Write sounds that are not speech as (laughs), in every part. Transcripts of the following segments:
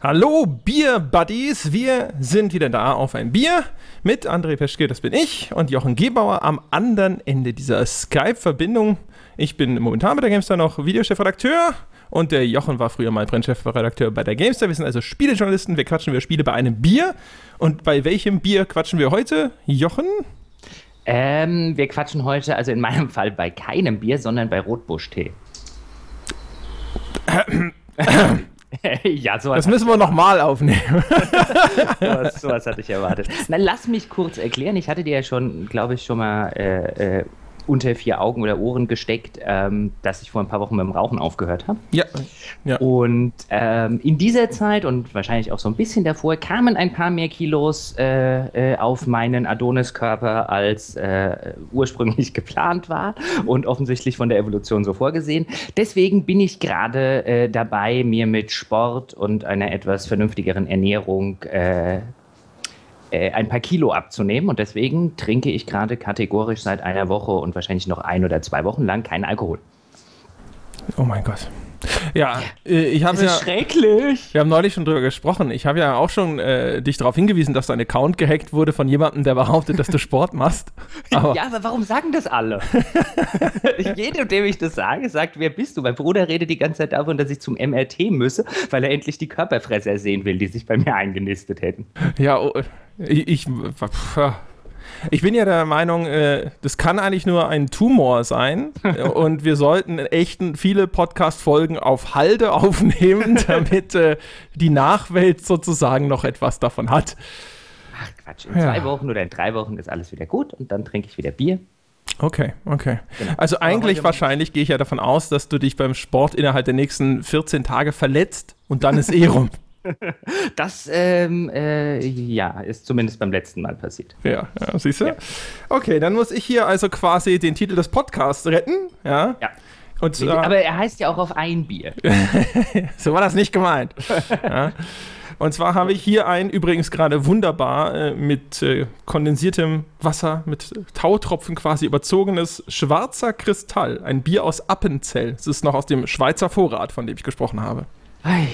Hallo Bier-Buddies, wir sind wieder da auf ein Bier mit André Peschke, das bin ich, und Jochen Gebauer am anderen Ende dieser Skype-Verbindung. Ich bin momentan bei der GameStar noch Videochefredakteur und der Jochen war früher mal Printchefredakteur bei der GameStar. Wir sind also Spielejournalisten, wir quatschen über Spiele bei einem Bier. Und bei welchem Bier quatschen wir heute, Jochen? Ähm, wir quatschen heute, also in meinem Fall bei keinem Bier, sondern bei Rotbusch-Tee. (clears throat) (laughs) ja, sowas. Das müssen wir nochmal aufnehmen. (laughs) sowas, sowas hatte ich erwartet. Na, lass mich kurz erklären. Ich hatte dir ja schon, glaube ich, schon mal äh, äh, unter vier Augen oder Ohren gesteckt, ähm, dass ich vor ein paar Wochen mit dem Rauchen aufgehört habe. Ja. ja. Und ähm, in dieser Zeit und wahrscheinlich auch so ein bisschen davor kamen ein paar mehr Kilos äh, äh, auf meinen Adoniskörper, als äh, ursprünglich (laughs) geplant war und offensichtlich von der Evolution so vorgesehen. Deswegen bin ich gerade äh, dabei, mir mit Sport und einer etwas vernünftigeren Ernährung äh, ein paar Kilo abzunehmen. Und deswegen trinke ich gerade kategorisch seit einer Woche und wahrscheinlich noch ein oder zwei Wochen lang keinen Alkohol. Oh mein Gott. Ja, äh, ich habe ja. schrecklich. Wir haben neulich schon drüber gesprochen. Ich habe ja auch schon äh, dich darauf hingewiesen, dass dein Account gehackt wurde von jemandem, der behauptet, dass du Sport machst. (laughs) Aber ja, aber warum sagen das alle? (laughs) Jedem, dem ich das sage, sagt, wer bist du? Mein Bruder redet die ganze Zeit davon, dass ich zum MRT müsse, weil er endlich die Körperfresser sehen will, die sich bei mir eingenistet hätten. Ja, oh, ich, ich, ich bin ja der Meinung, äh, das kann eigentlich nur ein Tumor sein (laughs) und wir sollten echt viele Podcast-Folgen auf Halde (laughs) aufnehmen, damit äh, die Nachwelt sozusagen noch etwas davon hat. Ach Quatsch, in ja. zwei Wochen oder in drei Wochen ist alles wieder gut und dann trinke ich wieder Bier. Okay, okay. Genau. Also eigentlich wahrscheinlich gehe ich ja davon aus, dass du dich beim Sport innerhalb der nächsten 14 Tage verletzt und dann ist eh (laughs) rum. Das, ähm, äh, ja, ist zumindest beim letzten Mal passiert. Ja, ja siehst du? Ja. Okay, dann muss ich hier also quasi den Titel des Podcasts retten. Ja. ja. Und, äh, Aber er heißt ja auch auf ein Bier. (laughs) so war das nicht gemeint. (laughs) ja. Und zwar habe ich hier ein, übrigens gerade wunderbar äh, mit äh, kondensiertem Wasser, mit Tautropfen quasi überzogenes schwarzer Kristall. Ein Bier aus Appenzell. Es ist noch aus dem Schweizer Vorrat, von dem ich gesprochen habe. Ei.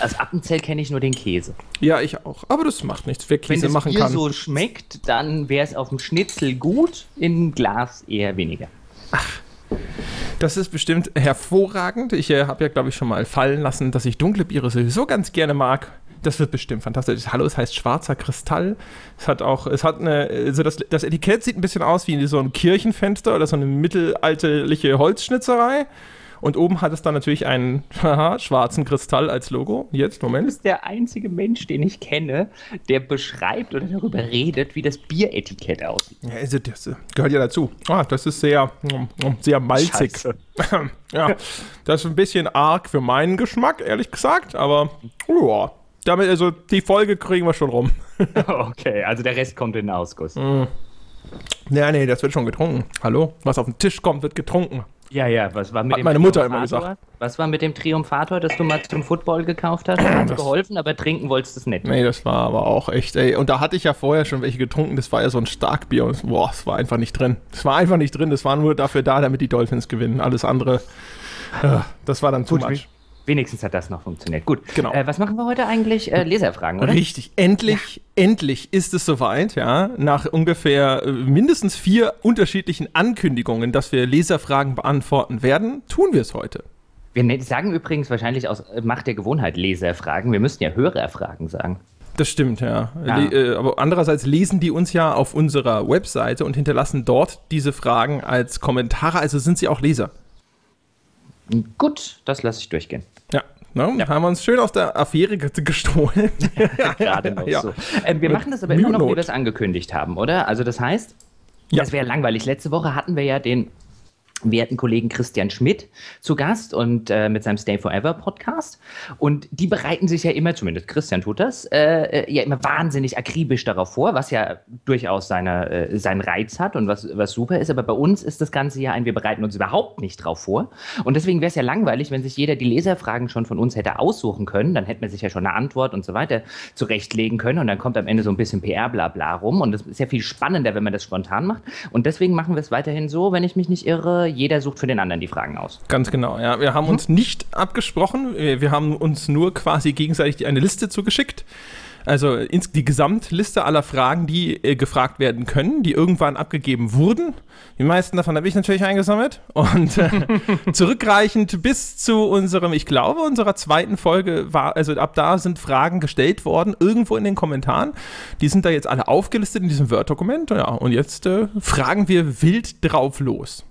Als Appenzell kenne ich nur den Käse. Ja, ich auch. Aber das macht nichts, wer Käse Wenn machen Bier kann. Wenn es so schmeckt, dann wäre es auf dem Schnitzel gut, im Glas eher weniger. Ach, das ist bestimmt hervorragend. Ich äh, habe ja, glaube ich, schon mal fallen lassen, dass ich dunkle Biere sowieso ganz gerne mag. Das wird bestimmt fantastisch. Hallo, es heißt schwarzer Kristall. Es hat auch, es hat eine, also das, das Etikett sieht ein bisschen aus wie so ein Kirchenfenster oder so eine mittelalterliche Holzschnitzerei. Und oben hat es dann natürlich einen (laughs) haha, schwarzen Kristall als Logo. Jetzt, Moment. Du bist der einzige Mensch, den ich kenne, der beschreibt oder darüber redet, wie das Bieretikett aussieht. Ja, also das gehört ja dazu. Ah, das ist sehr, sehr malzig. (laughs) ja, das ist ein bisschen arg für meinen Geschmack, ehrlich gesagt, aber ja. Damit, also die Folge kriegen wir schon rum. (laughs) okay, also der Rest kommt in den Ausguss. Mm. Ja, nee, das wird schon getrunken. Hallo? Was auf den Tisch kommt, wird getrunken. Ja, ja, was war mit Hat dem meine Mutter immer gesagt. Was war mit dem Triumphator, das du mal zum Football gekauft hast? Hat geholfen, aber trinken wolltest du es nicht. Nee, das war aber auch echt, ey. Und da hatte ich ja vorher schon welche getrunken, das war ja so ein Starkbier und boah, es war einfach nicht drin. Es war einfach nicht drin, das war nur dafür da, damit die Dolphins gewinnen. Alles andere, äh, das war dann zu much. Wenigstens hat das noch funktioniert. Gut. Genau. Äh, was machen wir heute eigentlich? Äh, Leserfragen, oder? Richtig. Endlich, ja. endlich ist es soweit, ja. Nach ungefähr äh, mindestens vier unterschiedlichen Ankündigungen, dass wir Leserfragen beantworten werden, tun wir es heute. Wir ne-, sagen übrigens wahrscheinlich aus äh, Macht der Gewohnheit Leserfragen. Wir müssten ja Hörerfragen sagen. Das stimmt, ja. ja. Äh, aber andererseits lesen die uns ja auf unserer Webseite und hinterlassen dort diese Fragen als Kommentare. Also sind sie auch Leser. Gut, das lasse ich durchgehen. Ja, Ne? Ja. Haben wir uns schön aus der Affäre gestohlen. (laughs) Gerade noch ja. so. Ähm, wir machen das aber immer noch, wie wir es angekündigt haben, oder? Also das heißt, ja. das wäre langweilig. Letzte Woche hatten wir ja den werten Kollegen Christian Schmidt zu Gast und äh, mit seinem Stay Forever Podcast. Und die bereiten sich ja immer, zumindest Christian tut das, äh, äh, ja immer wahnsinnig akribisch darauf vor, was ja durchaus seine, äh, seinen Reiz hat und was, was super ist. Aber bei uns ist das Ganze ja ein, wir bereiten uns überhaupt nicht drauf vor. Und deswegen wäre es ja langweilig, wenn sich jeder die Leserfragen schon von uns hätte aussuchen können. Dann hätte man sich ja schon eine Antwort und so weiter zurechtlegen können. Und dann kommt am Ende so ein bisschen PR-Blabla rum. Und das ist ja viel spannender, wenn man das spontan macht. Und deswegen machen wir es weiterhin so, wenn ich mich nicht irre Jeder sucht für den anderen die Fragen aus. Ganz genau, ja. Wir haben mhm. uns nicht abgesprochen, wir haben uns nur quasi gegenseitig eine Liste zugeschickt also die Gesamtliste aller Fragen, die äh, gefragt werden können, die irgendwann abgegeben wurden. Die meisten davon habe ich natürlich eingesammelt. Und äh, (laughs) zurückreichend bis zu unserem, ich glaube, unserer zweiten Folge war, also ab da sind Fragen gestellt worden, irgendwo in den Kommentaren. Die sind da jetzt alle aufgelistet in diesem Word-Dokument. Ja, und jetzt äh, fragen wir wild drauf los.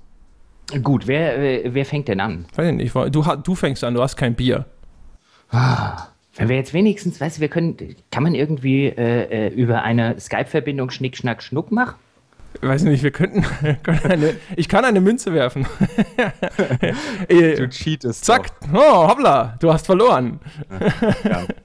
Gut, wer, äh, wer fängt denn an? Weiß ich nicht, du, du fängst an, du hast kein Bier. Ah. Wenn wir jetzt wenigstens, weißt du, wir können, kann man irgendwie äh, äh über eine Skype-Verbindung Schnick, Schnack, Schnuck machen? Weiß nicht, wir könnten. (laughs) Können eine, ich kann eine Münze werfen. (laughs) du cheatest. Zack. Oh, hoppla, du hast verloren. Ja. (laughs)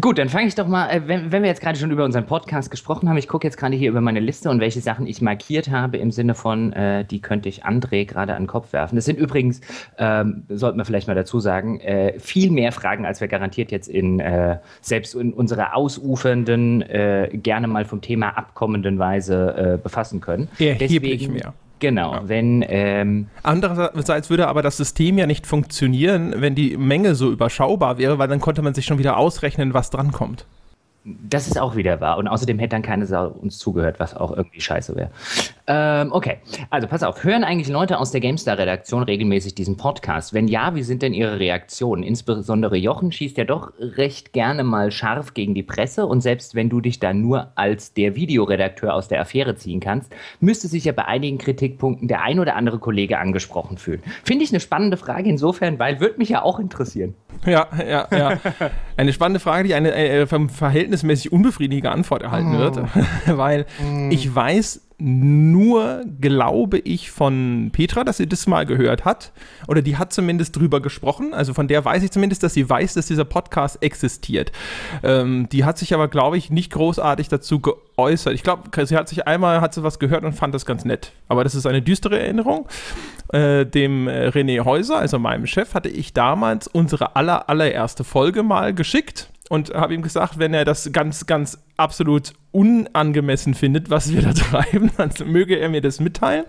Gut, dann fange ich doch mal, äh, wenn, wenn, wir jetzt gerade schon über unseren Podcast gesprochen haben, ich gucke jetzt gerade hier über meine Liste und welche Sachen ich markiert habe im Sinne von, äh, die könnte ich André gerade an den Kopf werfen. Das sind übrigens, ähm, sollten wir vielleicht mal dazu sagen, äh, viel mehr Fragen, als wir garantiert jetzt in, äh, selbst in unserer ausufernden, äh, gerne mal vom Thema abkommenden Weise äh, befassen können. Erheblich Deswegen, mehr. Genau, ja. wenn. Ähm Andererseits würde aber das System ja nicht funktionieren, wenn die Menge so überschaubar wäre, weil dann konnte man sich schon wieder ausrechnen, was drankommt. Das ist auch wieder wahr. Und außerdem hätte dann keine Sau uns zugehört, was auch irgendwie scheiße wäre. Ähm, okay, also pass auf. Hören eigentlich Leute aus der GameStar-Redaktion regelmäßig diesen Podcast? Wenn ja, wie sind denn ihre Reaktionen? Insbesondere Jochen schießt ja doch recht gerne mal scharf gegen die Presse. Und selbst wenn du dich da nur als der Videoredakteur aus der Affäre ziehen kannst, müsste sich ja bei einigen Kritikpunkten der ein oder andere Kollege angesprochen fühlen. Finde ich eine spannende Frage insofern, weil würde mich ja auch interessieren. Ja, ja, ja. Eine spannende Frage, die eine äh, vom verhältnismäßig unbefriedigende Antwort erhalten oh. wird, (laughs) weil mm. ich weiß nur, glaube ich, von Petra, dass sie das mal gehört hat. Oder die hat zumindest drüber gesprochen. Also von der weiß ich zumindest, dass sie weiß, dass dieser Podcast existiert. Ähm, die hat sich aber, glaube ich, nicht großartig dazu geäußert. Ich glaube, sie hat sich einmal, hat sie was gehört und fand das ganz nett. Aber das ist eine düstere Erinnerung. Äh, dem äh, René Häuser, also meinem Chef, hatte ich damals unsere aller, allererste Folge mal geschickt und habe ihm gesagt, wenn er das ganz, ganz absolut unangemessen findet, was wir da (laughs) treiben, dann möge er mir das mitteilen.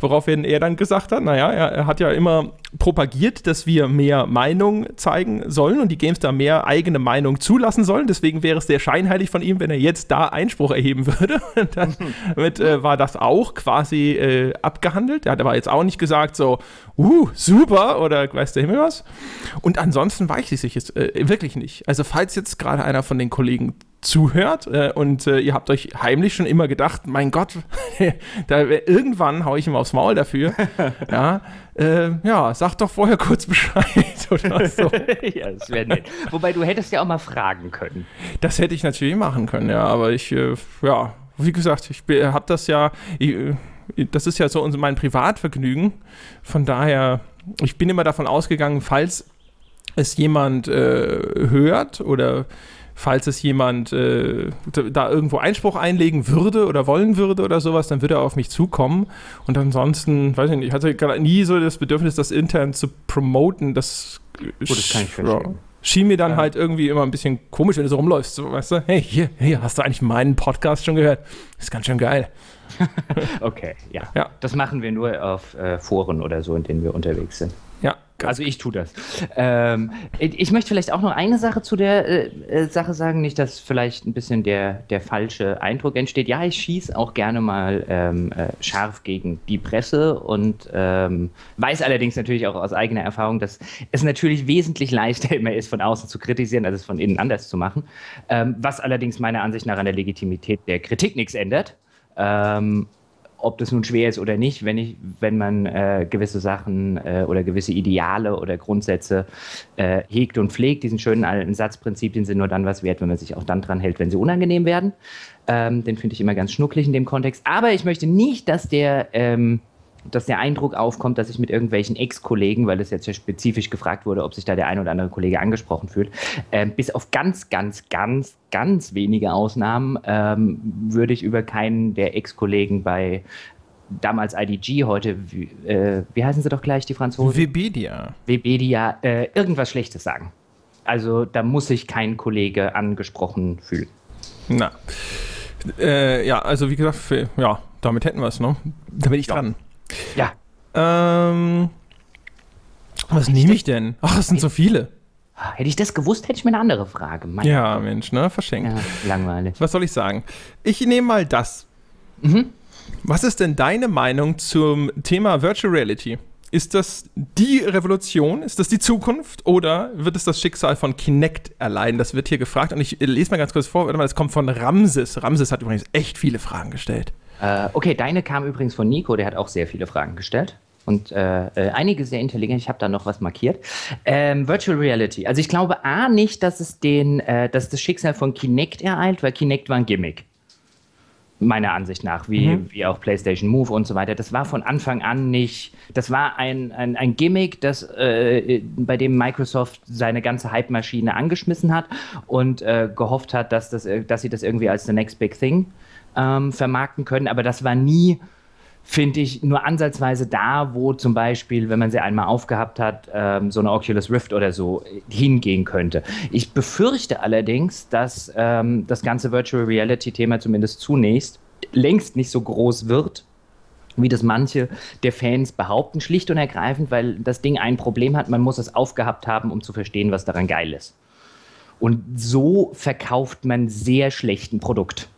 Woraufhin er dann gesagt hat, naja, er, hat ja immer propagiert, dass wir mehr Meinung zeigen sollen und die Games da mehr eigene Meinung zulassen sollen. Deswegen wäre es sehr scheinheilig von ihm, wenn er jetzt da Einspruch erheben würde. (laughs) damit äh, war das auch quasi äh, abgehandelt. Er hat aber jetzt auch nicht gesagt so, uh, super oder weiß der Himmel was. Und ansonsten weiß ich es äh, wirklich nicht. Also falls jetzt gerade einer von den Kollegen zuhört äh, und äh, ihr habt euch heimlich schon immer gedacht, mein Gott, (laughs) da, irgendwann haue ich ihm aufs Maul dafür. (laughs) ja, äh, ja, sag doch vorher kurz Bescheid (laughs) oder so. ja, das wäre nett. Wobei du hättest ja auch mal fragen können. Das hätte ich natürlich machen können, ja, aber ich, äh, ja, wie gesagt, ich habe das ja, ich, das ist ja so mein Privatvergnügen. Von daher, ich bin immer davon ausgegangen, falls es jemand äh, hört oder falls es jemand äh, da irgendwo Einspruch einlegen würde oder wollen würde oder sowas, dann würde er auf mich zukommen. Und ansonsten, weiß ich nicht, ich hatte nie so das Bedürfnis, das intern zu promoten. Das, Gut, das kann ich verstehen. Schien mir dann ja. halt irgendwie immer ein bisschen komisch, wenn du so rumläufst. So, weißt du, hey, hier, hier, hast du eigentlich meinen Podcast schon gehört? Das ist ganz schön geil. (laughs) okay, ja. ja. Das machen wir nur auf äh, Foren oder so, in denen wir unterwegs sind. Ja, also ich tue das. Ähm, ich möchte vielleicht auch noch eine Sache zu der äh, äh, Sache sagen, nicht, dass vielleicht ein bisschen der, der falsche Eindruck entsteht. Ja, ich schieße auch gerne mal ähm, äh, scharf gegen die Presse und ähm, weiß allerdings natürlich auch aus eigener Erfahrung, dass es natürlich wesentlich leichter (laughs) immer ist, von außen zu kritisieren, als es von innen anders zu machen. Ähm, was allerdings meiner Ansicht nach an der Legitimität der Kritik nichts ändert. Ähm, ob das nun schwer ist oder nicht, wenn, ich, wenn man äh, gewisse Sachen äh, oder gewisse Ideale oder Grundsätze äh, hegt und pflegt. Diesen schönen alten Satzprinzipien sind nur dann was wert, wenn man sich auch dann dran hält, wenn sie unangenehm werden. Ähm, den finde ich immer ganz schnucklig in dem Kontext. Aber ich möchte nicht, dass der ähm, dass der Eindruck aufkommt, dass ich mit irgendwelchen Ex-Kollegen, weil es jetzt ja spezifisch gefragt wurde, ob sich da der ein oder andere Kollege angesprochen fühlt, äh, bis auf ganz, ganz, ganz, ganz wenige Ausnahmen ähm, würde ich über keinen der Ex-Kollegen bei damals IDG, heute, äh, wie heißen sie doch gleich, die Franzosen? Webedia. Webedia, äh, irgendwas Schlechtes sagen. Also da muss sich kein Kollege angesprochen fühlen. Na. Äh, ja, also wie gesagt, für, ja, damit hätten wir es, ne? Da bin ich dran. Ja. Ähm, was nehme ich denn? Ach, es sind so viele. Hätte ich das gewusst, hätte ich mir eine andere Frage. Mein ja, Gott. Mensch, ne? Verschenkt. Ja, langweilig. Was soll ich sagen? Ich nehme mal das. Mhm. Was ist denn deine Meinung zum Thema Virtual Reality? Ist das die Revolution? Ist das die Zukunft? Oder wird es das Schicksal von Kinect erleiden? Das wird hier gefragt. Und ich lese mal ganz kurz vor, weil es kommt von Ramses. Ramses hat übrigens echt viele Fragen gestellt. Äh, okay, deine kam übrigens von Nico, der hat auch sehr viele Fragen gestellt. Und äh, äh, einige sehr intelligent. Ich habe da noch was markiert. Ähm, Virtual Reality. Also ich glaube A nicht, dass es den, äh, dass das Schicksal von Kinect ereilt, weil Kinect war ein Gimmick meiner Ansicht nach, wie, mhm. wie auch PlayStation Move und so weiter. Das war von Anfang an nicht, das war ein, ein, ein Gimmick, das, äh, bei dem Microsoft seine ganze Hype-Maschine angeschmissen hat und äh, gehofft hat, dass, das, dass sie das irgendwie als the next big thing ähm, vermarkten können. Aber das war nie, finde ich, nur ansatzweise da, wo zum Beispiel, wenn man sie einmal aufgehabt hat, ähm, so eine Oculus Rift oder so hingehen könnte. Ich befürchte allerdings, dass ähm, das ganze Virtual Reality-Thema zumindest zunächst längst nicht so groß wird, wie das manche der Fans behaupten, schlicht und ergreifend, weil das Ding ein Problem hat, man muss es aufgehabt haben, um zu verstehen, was daran geil ist. Und so verkauft man sehr schlecht ein Produkt.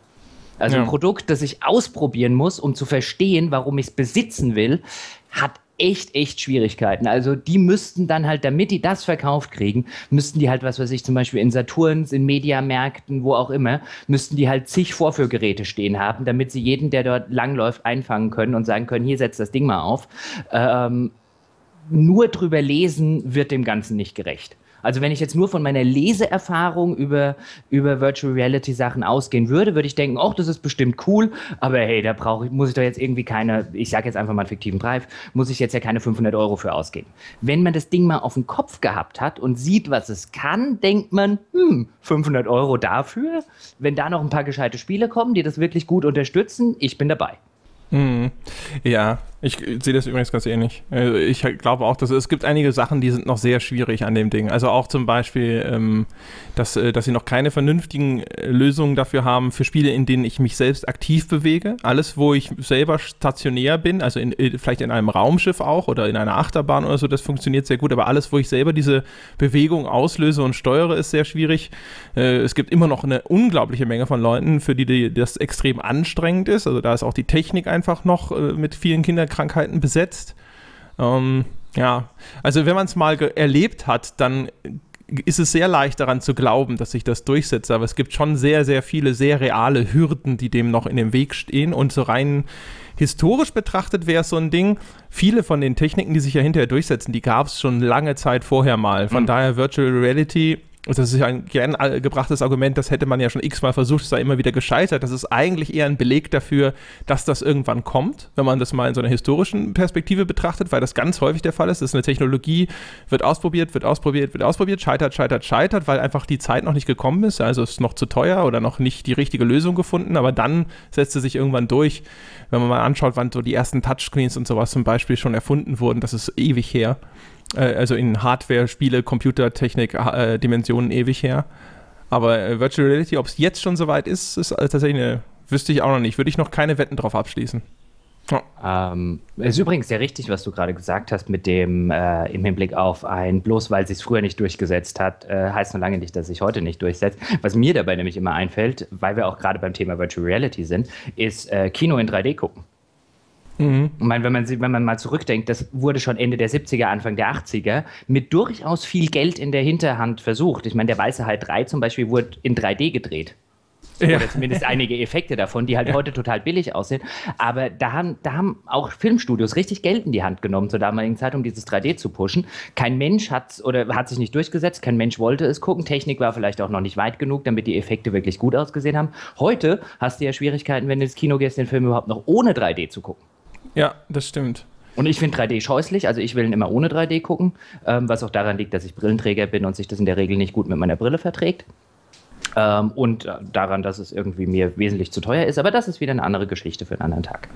Also ja. ein Produkt, das ich ausprobieren muss, um zu verstehen, warum ich es besitzen will, hat echt, echt Schwierigkeiten. Also die müssten dann halt, damit die das verkauft kriegen, müssten die halt, was weiß ich, zum Beispiel in Saturns, in Mediamärkten, wo auch immer, müssten die halt zig Vorführgeräte stehen haben, damit sie jeden, der dort langläuft, einfangen können und sagen können, hier setzt das Ding mal auf. Ähm, nur drüber lesen wird dem Ganzen nicht gerecht. Also wenn ich jetzt nur von meiner Leseerfahrung über, über Virtual Reality Sachen ausgehen würde, würde ich denken, oh, das ist bestimmt cool, aber hey, da brauche ich, muss ich doch jetzt irgendwie keine, ich sage jetzt einfach mal einen fiktiven Preis, muss ich jetzt ja keine 500 Euro für ausgeben. Wenn man das Ding mal auf den Kopf gehabt hat und sieht, was es kann, denkt man, hm, 500 Euro dafür? Wenn da noch ein paar gescheite Spiele kommen, die das wirklich gut unterstützen, ich bin dabei. Mhm. Ja, ich sehe das übrigens ganz ähnlich. Also ich glaube auch, dass es gibt einige Sachen, die sind noch sehr schwierig an dem Ding. Also auch zum Beispiel, ähm, dass, äh, dass sie noch keine vernünftigen äh, Lösungen dafür haben für Spiele, in denen ich mich selbst aktiv bewege. Alles, wo ich selber stationär bin, also in, äh, vielleicht in einem Raumschiff auch oder in einer Achterbahn oder so, das funktioniert sehr gut. Aber alles, wo ich selber diese Bewegung auslöse und steuere, ist sehr schwierig. Äh, es gibt immer noch eine unglaubliche Menge von Leuten, für die, die das extrem anstrengend ist. Also da ist auch die Technik einfach noch äh, mit vielen Kindern Krankheiten besetzt. Ähm, ja, also wenn man es mal erlebt hat, dann ist es sehr leicht daran zu glauben, dass sich das durchsetzt. Aber es gibt schon sehr, sehr viele, sehr reale Hürden, die dem noch in dem Weg stehen. Und so rein historisch betrachtet wäre es so ein Ding, viele von den Techniken, die sich ja hinterher durchsetzen, die gab es schon lange Zeit vorher mal. Von mhm. daher Virtual Reality das ist ein gern gebrachtes Argument, das hätte man ja schon x-mal versucht, es sei immer wieder gescheitert. Das ist eigentlich eher ein Beleg dafür, dass das irgendwann kommt, wenn man das mal in so einer historischen Perspektive betrachtet, weil das ganz häufig der Fall ist. Das ist eine Technologie, wird ausprobiert, wird ausprobiert, wird ausprobiert, scheitert, scheitert, scheitert, weil einfach die Zeit noch nicht gekommen ist. Also ist noch zu teuer oder noch nicht die richtige Lösung gefunden, aber dann setzt es sich irgendwann durch. Wenn man mal anschaut, wann so die ersten Touchscreens und sowas zum Beispiel schon erfunden wurden, das ist ewig her. Äh, also in Hardware, Spiele, Computertechnik, äh, Dimensionen ewig her. Aber äh, Virtual Reality, ob es jetzt schon soweit ist, ist tatsächlich eine, wüsste ich auch noch nicht. Würde ich noch keine Wetten drauf abschließen. Ja. Ähm, ist übrigens sehr richtig, was du gerade gesagt hast, mit dem äh, im Hinblick auf ein, bloß weil sich früher nicht durchgesetzt hat, äh, heißt noch lange nicht, dass sich heute nicht durchsetzt. Was mir dabei nämlich immer einfällt, weil wir auch gerade beim Thema Virtual Reality sind, ist äh, Kino in 3D gucken. Mhm. Ich meine, wenn man, wenn man mal zurückdenkt, das wurde schon Ende der 70er, Anfang der 80er mit durchaus viel Geld in der Hinterhand versucht. Ich meine, der Weiße Hai 3 zum Beispiel wurde in 3D gedreht. Ja. Oder zumindest einige Effekte davon, die halt (laughs) ja. heute total billig aussehen. Aber da haben, da haben auch Filmstudios richtig Geld in die Hand genommen zur damaligen Zeit, um dieses 3D zu pushen. Kein Mensch hat oder hat sich nicht durchgesetzt, kein Mensch wollte es gucken. Technik war vielleicht auch noch nicht weit genug, damit die Effekte wirklich gut ausgesehen haben. Heute hast du ja Schwierigkeiten, wenn du ins Kino gehst, den Film überhaupt noch ohne 3D zu gucken. Ja, das stimmt. Und ich finde 3D scheußlich, also ich will ihn immer ohne 3D gucken, ähm, was auch daran liegt, dass ich Brillenträger bin und sich das in der Regel nicht gut mit meiner Brille verträgt. Ähm, und äh, daran, dass es irgendwie mir wesentlich zu teuer ist. Aber das ist wieder eine andere Geschichte für einen anderen Tag.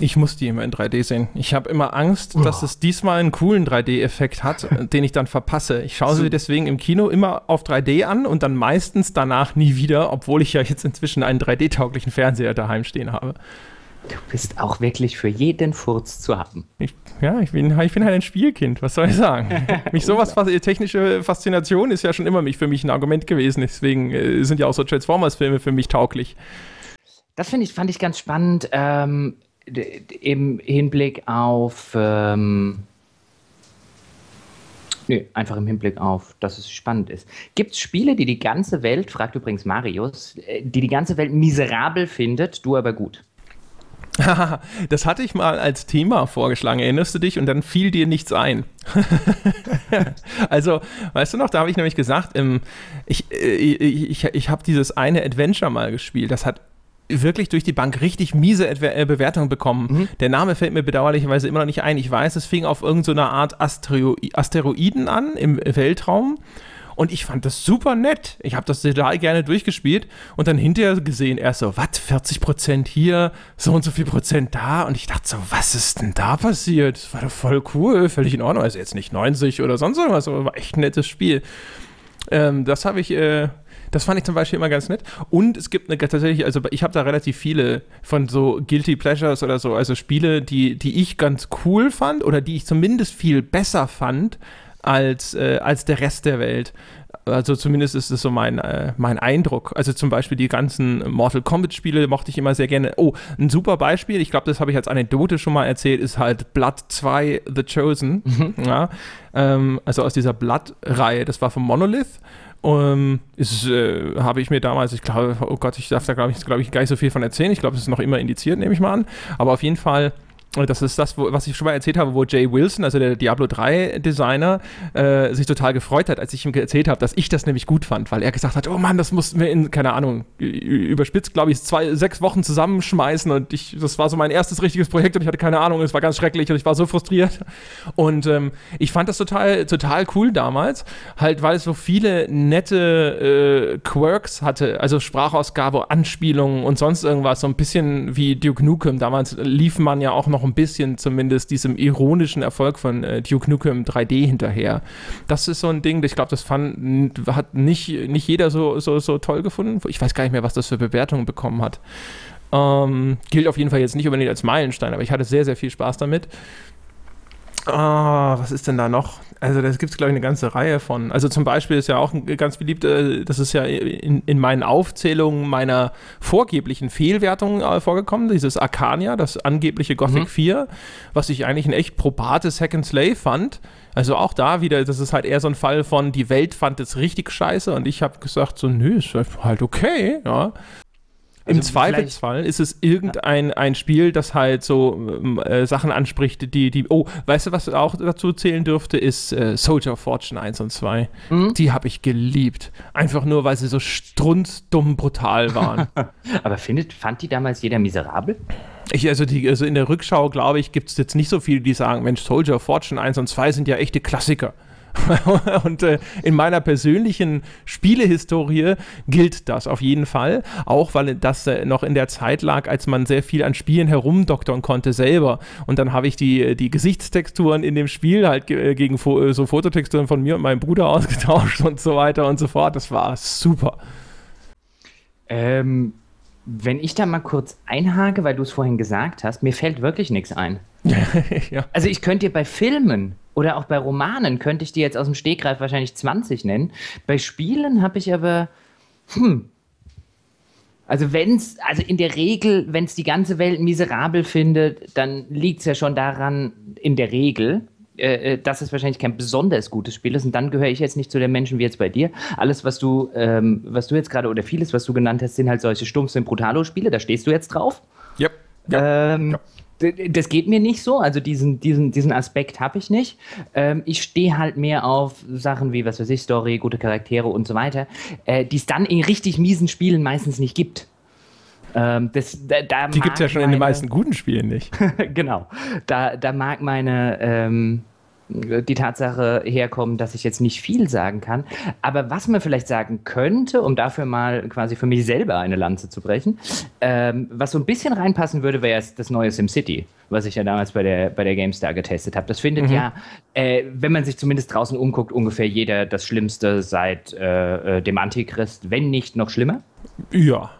Ich muss die immer in 3D sehen. Ich habe immer Angst, oh. dass es diesmal einen coolen 3D-Effekt hat, (laughs) den ich dann verpasse. Ich schaue sie deswegen im Kino immer auf 3D an und dann meistens danach nie wieder, obwohl ich ja jetzt inzwischen einen 3D-tauglichen Fernseher daheim stehen habe. Du bist auch wirklich für jeden Furz zu haben. Ich, ja, ich bin, ich bin halt ein Spielkind, was soll ich sagen? (laughs) mich sowas, technische Faszination ist ja schon immer mich, für mich ein Argument gewesen. Deswegen äh, sind ja auch so Transformers-Filme für mich tauglich. Das ich, fand ich ganz spannend ähm, im Hinblick auf. Ähm, Nö, einfach im Hinblick auf, dass es spannend ist. Gibt es Spiele, die die ganze Welt, fragt übrigens Marius, äh, die die ganze Welt miserabel findet, du aber gut? (laughs) das hatte ich mal als Thema vorgeschlagen, erinnerst du dich? Und dann fiel dir nichts ein. (laughs) also, weißt du noch, da habe ich nämlich gesagt, ähm, ich, äh, ich, ich, ich habe dieses eine Adventure mal gespielt, das hat wirklich durch die Bank richtig miese äh, Bewertungen bekommen. Mhm. Der Name fällt mir bedauerlicherweise immer noch nicht ein. Ich weiß, es fing auf irgendeiner so Art Astero Asteroiden an im Weltraum. Und ich fand das super nett. Ich habe das total gerne durchgespielt und dann hinterher gesehen, erst so, was, 40 Prozent hier, so und so viel Prozent da. Und ich dachte so, was ist denn da passiert? Das war doch voll cool, völlig in Ordnung. Also jetzt nicht 90 oder sonst irgendwas, aber war echt ein nettes Spiel. Ähm, das habe ich, äh, das fand ich zum Beispiel immer ganz nett. Und es gibt eine, tatsächlich, also ich habe da relativ viele von so Guilty Pleasures oder so, also Spiele, die, die ich ganz cool fand oder die ich zumindest viel besser fand als, äh, als der Rest der Welt. Also zumindest ist es so mein, äh, mein Eindruck. Also zum Beispiel die ganzen Mortal Kombat-Spiele mochte ich immer sehr gerne. Oh, ein super Beispiel, ich glaube, das habe ich als Anekdote schon mal erzählt, ist halt Blood 2 The Chosen. Mhm. Ja, ähm, also aus dieser Blood-Reihe, das war von Monolith. Um, äh, habe ich mir damals, ich glaube, oh Gott, ich darf da glaube ich, glaub ich gar nicht so viel von erzählen. Ich glaube, es ist noch immer indiziert, nehme ich mal an. Aber auf jeden Fall das ist das, wo, was ich schon mal erzählt habe, wo Jay Wilson, also der Diablo 3 Designer, äh, sich total gefreut hat, als ich ihm erzählt habe, dass ich das nämlich gut fand, weil er gesagt hat, oh Mann, das mussten wir in, keine Ahnung, überspitzt, glaube ich, zwei, sechs Wochen zusammenschmeißen und ich, das war so mein erstes richtiges Projekt und ich hatte keine Ahnung, es war ganz schrecklich und ich war so frustriert. Und ähm, ich fand das total, total cool damals, halt, weil es so viele nette äh, Quirks hatte, also Sprachausgabe, Anspielungen und sonst irgendwas, so ein bisschen wie Duke Nukem. Damals lief man ja auch noch ein bisschen zumindest diesem ironischen Erfolg von äh, Duke Nukem 3D hinterher. Das ist so ein Ding, ich glaube, das fand, hat nicht, nicht jeder so, so, so toll gefunden. Ich weiß gar nicht mehr, was das für Bewertungen bekommen hat. Ähm, gilt auf jeden Fall jetzt nicht unbedingt als Meilenstein, aber ich hatte sehr, sehr viel Spaß damit. Ah, was ist denn da noch? Also, das gibt es, glaube ich, eine ganze Reihe von. Also, zum Beispiel ist ja auch ein ganz beliebt, äh, das ist ja in, in meinen Aufzählungen meiner vorgeblichen Fehlwertungen äh, vorgekommen, dieses Arcania, das angebliche Gothic mhm. 4, was ich eigentlich ein echt probates Hack and Slay fand. Also auch da wieder, das ist halt eher so ein Fall von, die Welt fand es richtig scheiße und ich habe gesagt, so, nö, ist halt okay, ja. Im also Zweifelsfall ist es irgendein ein Spiel, das halt so ähm, äh, Sachen anspricht, die, die, oh, weißt du, was auch dazu zählen dürfte, ist äh, Soldier of Fortune 1 und 2. Mhm. Die habe ich geliebt. Einfach nur, weil sie so strunzdumm brutal waren. (laughs) Aber findet, fand die damals jeder miserabel? Ich, also, die, also in der Rückschau, glaube ich, gibt es jetzt nicht so viele, die sagen, Mensch, Soldier of Fortune 1 und 2 sind ja echte Klassiker. (laughs) und äh, in meiner persönlichen Spielehistorie gilt das auf jeden Fall, auch weil das äh, noch in der Zeit lag, als man sehr viel an Spielen herumdoktern konnte selber. Und dann habe ich die, die Gesichtstexturen in dem Spiel halt äh, gegen Fo so Fototexturen von mir und meinem Bruder (laughs) ausgetauscht und so weiter und so fort. Das war super. Ähm, wenn ich da mal kurz einhake, weil du es vorhin gesagt hast, mir fällt wirklich nichts ein. (laughs) ja. Also ich könnte dir bei Filmen oder auch bei Romanen könnte ich dir jetzt aus dem Stegreif wahrscheinlich 20 nennen. Bei Spielen habe ich aber, hm, also wenn es, also in der Regel, wenn es die ganze Welt miserabel findet, dann liegt es ja schon daran, in der Regel, äh, äh, dass es wahrscheinlich kein besonders gutes Spiel ist. Und dann gehöre ich jetzt nicht zu den Menschen wie jetzt bei dir. Alles, was du, ähm, was du jetzt gerade oder vieles, was du genannt hast, sind halt solche stumpfen Brutalo-Spiele. Da stehst du jetzt drauf. Yep. Ja. Ähm, ja das geht mir nicht so, also diesen, diesen, diesen Aspekt habe ich nicht. Ähm, ich stehe halt mehr auf Sachen wie, was weiß ich, Story, gute Charaktere und so weiter, äh, die es dann in richtig miesen Spielen meistens nicht gibt. Ähm, das, da, da die gibt es ja schon meine, in den meisten guten Spielen nicht. (laughs) genau. Da, da mag meine, ähm, die Tatsache herkommen, dass ich jetzt nicht viel sagen kann. Aber was man vielleicht sagen könnte, um dafür mal quasi für mich selber eine Lanze zu brechen, ähm, was so ein bisschen reinpassen würde, wäre das neue SimCity, was ich ja damals bei der, bei der GameStar getestet habe. Das findet mhm. ja, äh, wenn man sich zumindest draußen umguckt, ungefähr jeder das Schlimmste seit äh, äh dem Antichrist, wenn nicht noch schlimmer. Ja.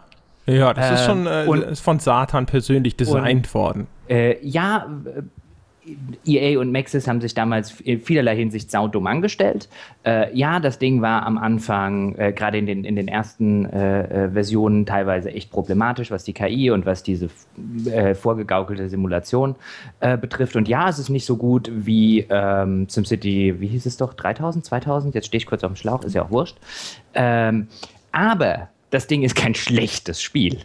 Ja, das äh, ist schon und, von Satan persönlich designt und, worden. Äh, ja, EA und Maxis haben sich damals in vielerlei Hinsicht saudumm angestellt. Äh, ja, das Ding war am Anfang, äh, gerade in den, in den ersten äh, äh Versionen, teilweise echt problematisch, was die KI und was diese äh, vorgegaukelte Simulation äh, betrifft. Und ja, es ist nicht so gut wie ähm, SimCity, wie hieß es doch, 3000, 2000? Jetzt stehe ich kurz auf dem Schlauch, ist ja auch wurscht. Ähm, aber das Ding ist kein schlechtes Spiel.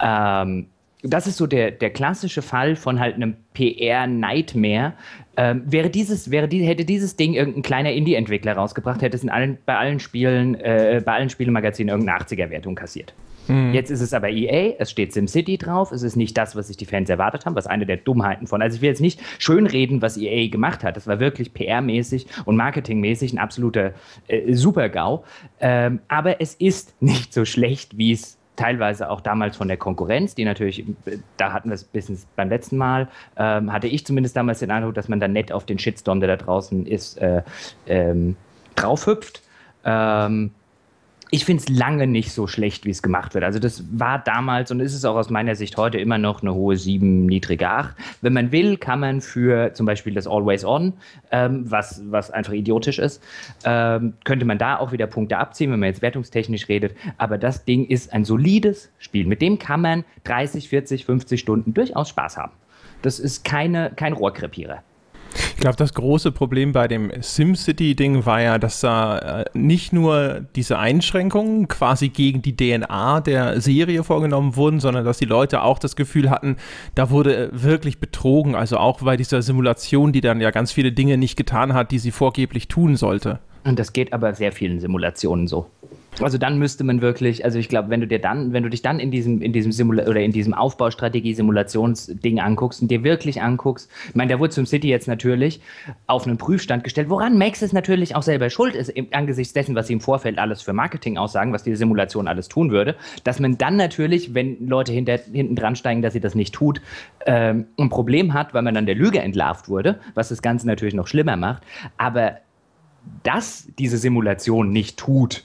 Ähm, das ist so der, der klassische Fall von halt einem PR-Nightmare. Ähm, wäre dieses, wäre die, hätte dieses Ding irgendein kleiner Indie-Entwickler rausgebracht, hätte es in allen, bei allen Spielen, äh, bei allen Spielemagazinen irgendeine 80er-Wertung kassiert. Mhm. Jetzt ist es aber EA, es steht SimCity drauf, es ist nicht das, was sich die Fans erwartet haben, was eine der Dummheiten von. Also ich will jetzt nicht schönreden, was EA gemacht hat. Das war wirklich PR-mäßig und marketingmäßig ein absoluter äh, Super-GAU. Ähm, aber es ist nicht so schlecht, wie es teilweise auch damals von der Konkurrenz, die natürlich, da hatten wir es bis beim letzten Mal, ähm, hatte ich zumindest damals den Eindruck, dass man da nett auf den Shitstorm, der da draußen ist, äh, ähm, draufhüpft. Ähm, ich finde es lange nicht so schlecht, wie es gemacht wird. Also das war damals und ist es auch aus meiner Sicht heute immer noch eine hohe 7, niedrige 8. Wenn man will, kann man für zum Beispiel das Always On, ähm, was, was einfach idiotisch ist, ähm, könnte man da auch wieder Punkte abziehen, wenn man jetzt wertungstechnisch redet. Aber das Ding ist ein solides Spiel. Mit dem kann man 30, 40, 50 Stunden durchaus Spaß haben. Das ist keine, kein Rohrkrepierer. Ich glaube, das große Problem bei dem SimCity-Ding war ja, dass da äh, nicht nur diese Einschränkungen quasi gegen die DNA der Serie vorgenommen wurden, sondern dass die Leute auch das Gefühl hatten, da wurde wirklich betrogen. Also auch bei dieser Simulation, die dann ja ganz viele Dinge nicht getan hat, die sie vorgeblich tun sollte. Und das geht aber sehr vielen Simulationen so. Also dann müsste man wirklich, also ich glaube, wenn du dir dann, wenn du dich dann in diesem, in diesem Simula oder in diesem Aufbaustrategie-Simulationsding anguckst und dir wirklich anguckst, ich meine, der wurde zum City jetzt natürlich auf einen Prüfstand gestellt, woran Max es natürlich auch selber schuld ist, im, angesichts dessen, was sie im Vorfeld alles für Marketing aussagen, was die Simulation alles tun würde, dass man dann natürlich, wenn Leute hinter, hinten dran steigen, dass sie das nicht tut, ähm, ein Problem hat, weil man dann der Lüge entlarvt wurde, was das Ganze natürlich noch schlimmer macht. Aber dass diese Simulation nicht tut,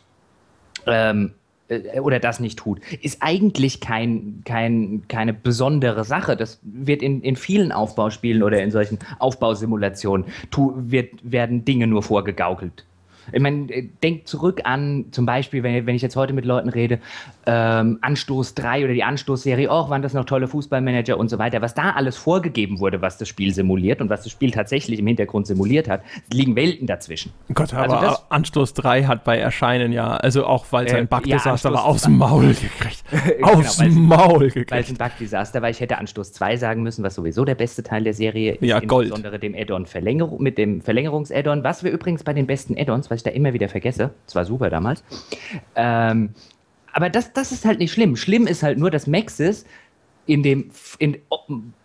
ähm, äh, oder das nicht tut, ist eigentlich kein, kein, keine besondere Sache. Das wird in, in vielen Aufbauspielen oder in solchen Aufbausimulationen tu, wird, werden Dinge nur vorgegaukelt. Ich meine, äh, denk zurück an, zum Beispiel, wenn, wenn ich jetzt heute mit Leuten rede, ähm, Anstoß 3 oder die Anstoßserie, oh, waren das noch tolle Fußballmanager und so weiter, was da alles vorgegeben wurde, was das Spiel simuliert und was das Spiel tatsächlich im Hintergrund simuliert hat, liegen Welten dazwischen. Gott, also aber das, Anstoß 3 hat bei Erscheinen ja, also auch weil äh, Bugdesaster ja, war, aus dem Maul (laughs) gekriegt. genau, aus dem Maul gekriegt. Weil es ein Bugdesaster war, ich hätte Anstoß 2 sagen müssen, was sowieso der beste Teil der Serie ist, ja, insbesondere dem Add-on Verlängerung, mit dem Verlängerungs-Add-on, was wir übrigens bei den besten Add-ons, ich da immer wieder vergesse. Das war super damals. Ähm, aber das, das ist halt nicht schlimm. Schlimm ist halt nur, dass Maxis in dem, in,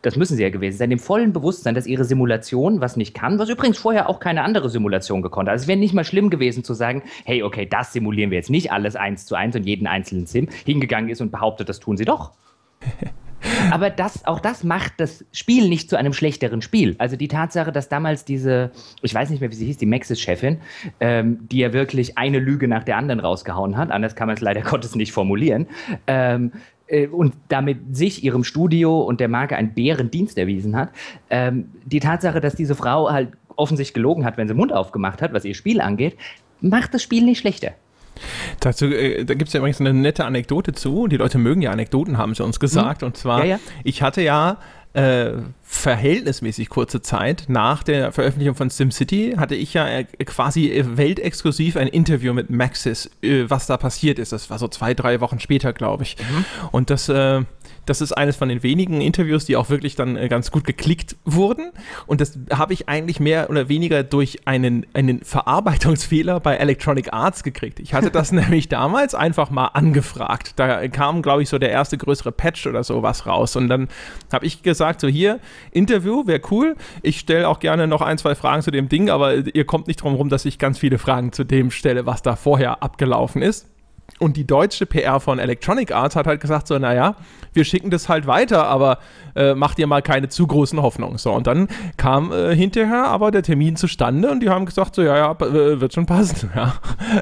das müssen sie ja gewesen sein, in dem vollen Bewusstsein, dass ihre Simulation was nicht kann, was übrigens vorher auch keine andere Simulation gekonnt hat. Also es wäre nicht mal schlimm gewesen zu sagen, hey, okay, das simulieren wir jetzt nicht alles eins zu eins und jeden einzelnen Sim hingegangen ist und behauptet, das tun sie doch. (laughs) Aber das, auch das macht das Spiel nicht zu einem schlechteren Spiel. Also die Tatsache, dass damals diese, ich weiß nicht mehr, wie sie hieß, die Maxis-Chefin, ähm, die ja wirklich eine Lüge nach der anderen rausgehauen hat, anders kann man es leider (laughs) Gottes nicht formulieren, ähm, äh, und damit sich, ihrem Studio und der Marke einen Bärendienst erwiesen hat. Ähm, die Tatsache, dass diese Frau halt offensichtlich gelogen hat, wenn sie Mund aufgemacht hat, was ihr Spiel angeht, macht das Spiel nicht schlechter. Dazu, äh, da gibt es ja übrigens eine nette Anekdote zu. Die Leute mögen ja Anekdoten, haben sie uns gesagt. Mhm. Und zwar, ja, ja. ich hatte ja äh, verhältnismäßig kurze Zeit nach der Veröffentlichung von SimCity hatte ich ja äh, quasi äh, weltexklusiv ein Interview mit Maxis, äh, was da passiert ist. Das war so zwei, drei Wochen später, glaube ich. Mhm. Und das äh, das ist eines von den wenigen Interviews, die auch wirklich dann äh, ganz gut geklickt wurden. Und das habe ich eigentlich mehr oder weniger durch einen, einen Verarbeitungsfehler bei Electronic Arts gekriegt. Ich hatte das (laughs) nämlich damals einfach mal angefragt. Da kam, glaube ich, so der erste größere Patch oder sowas raus. Und dann habe ich gesagt, so hier, Interview wäre cool. Ich stelle auch gerne noch ein, zwei Fragen zu dem Ding, aber ihr kommt nicht drum herum, dass ich ganz viele Fragen zu dem stelle, was da vorher abgelaufen ist. Und die deutsche PR von Electronic Arts hat halt gesagt so, naja, wir schicken das halt weiter, aber äh, macht ihr mal keine zu großen Hoffnungen. So, und dann kam äh, hinterher aber der Termin zustande und die haben gesagt so, ja, ja, äh, wird schon passen, (laughs) ja.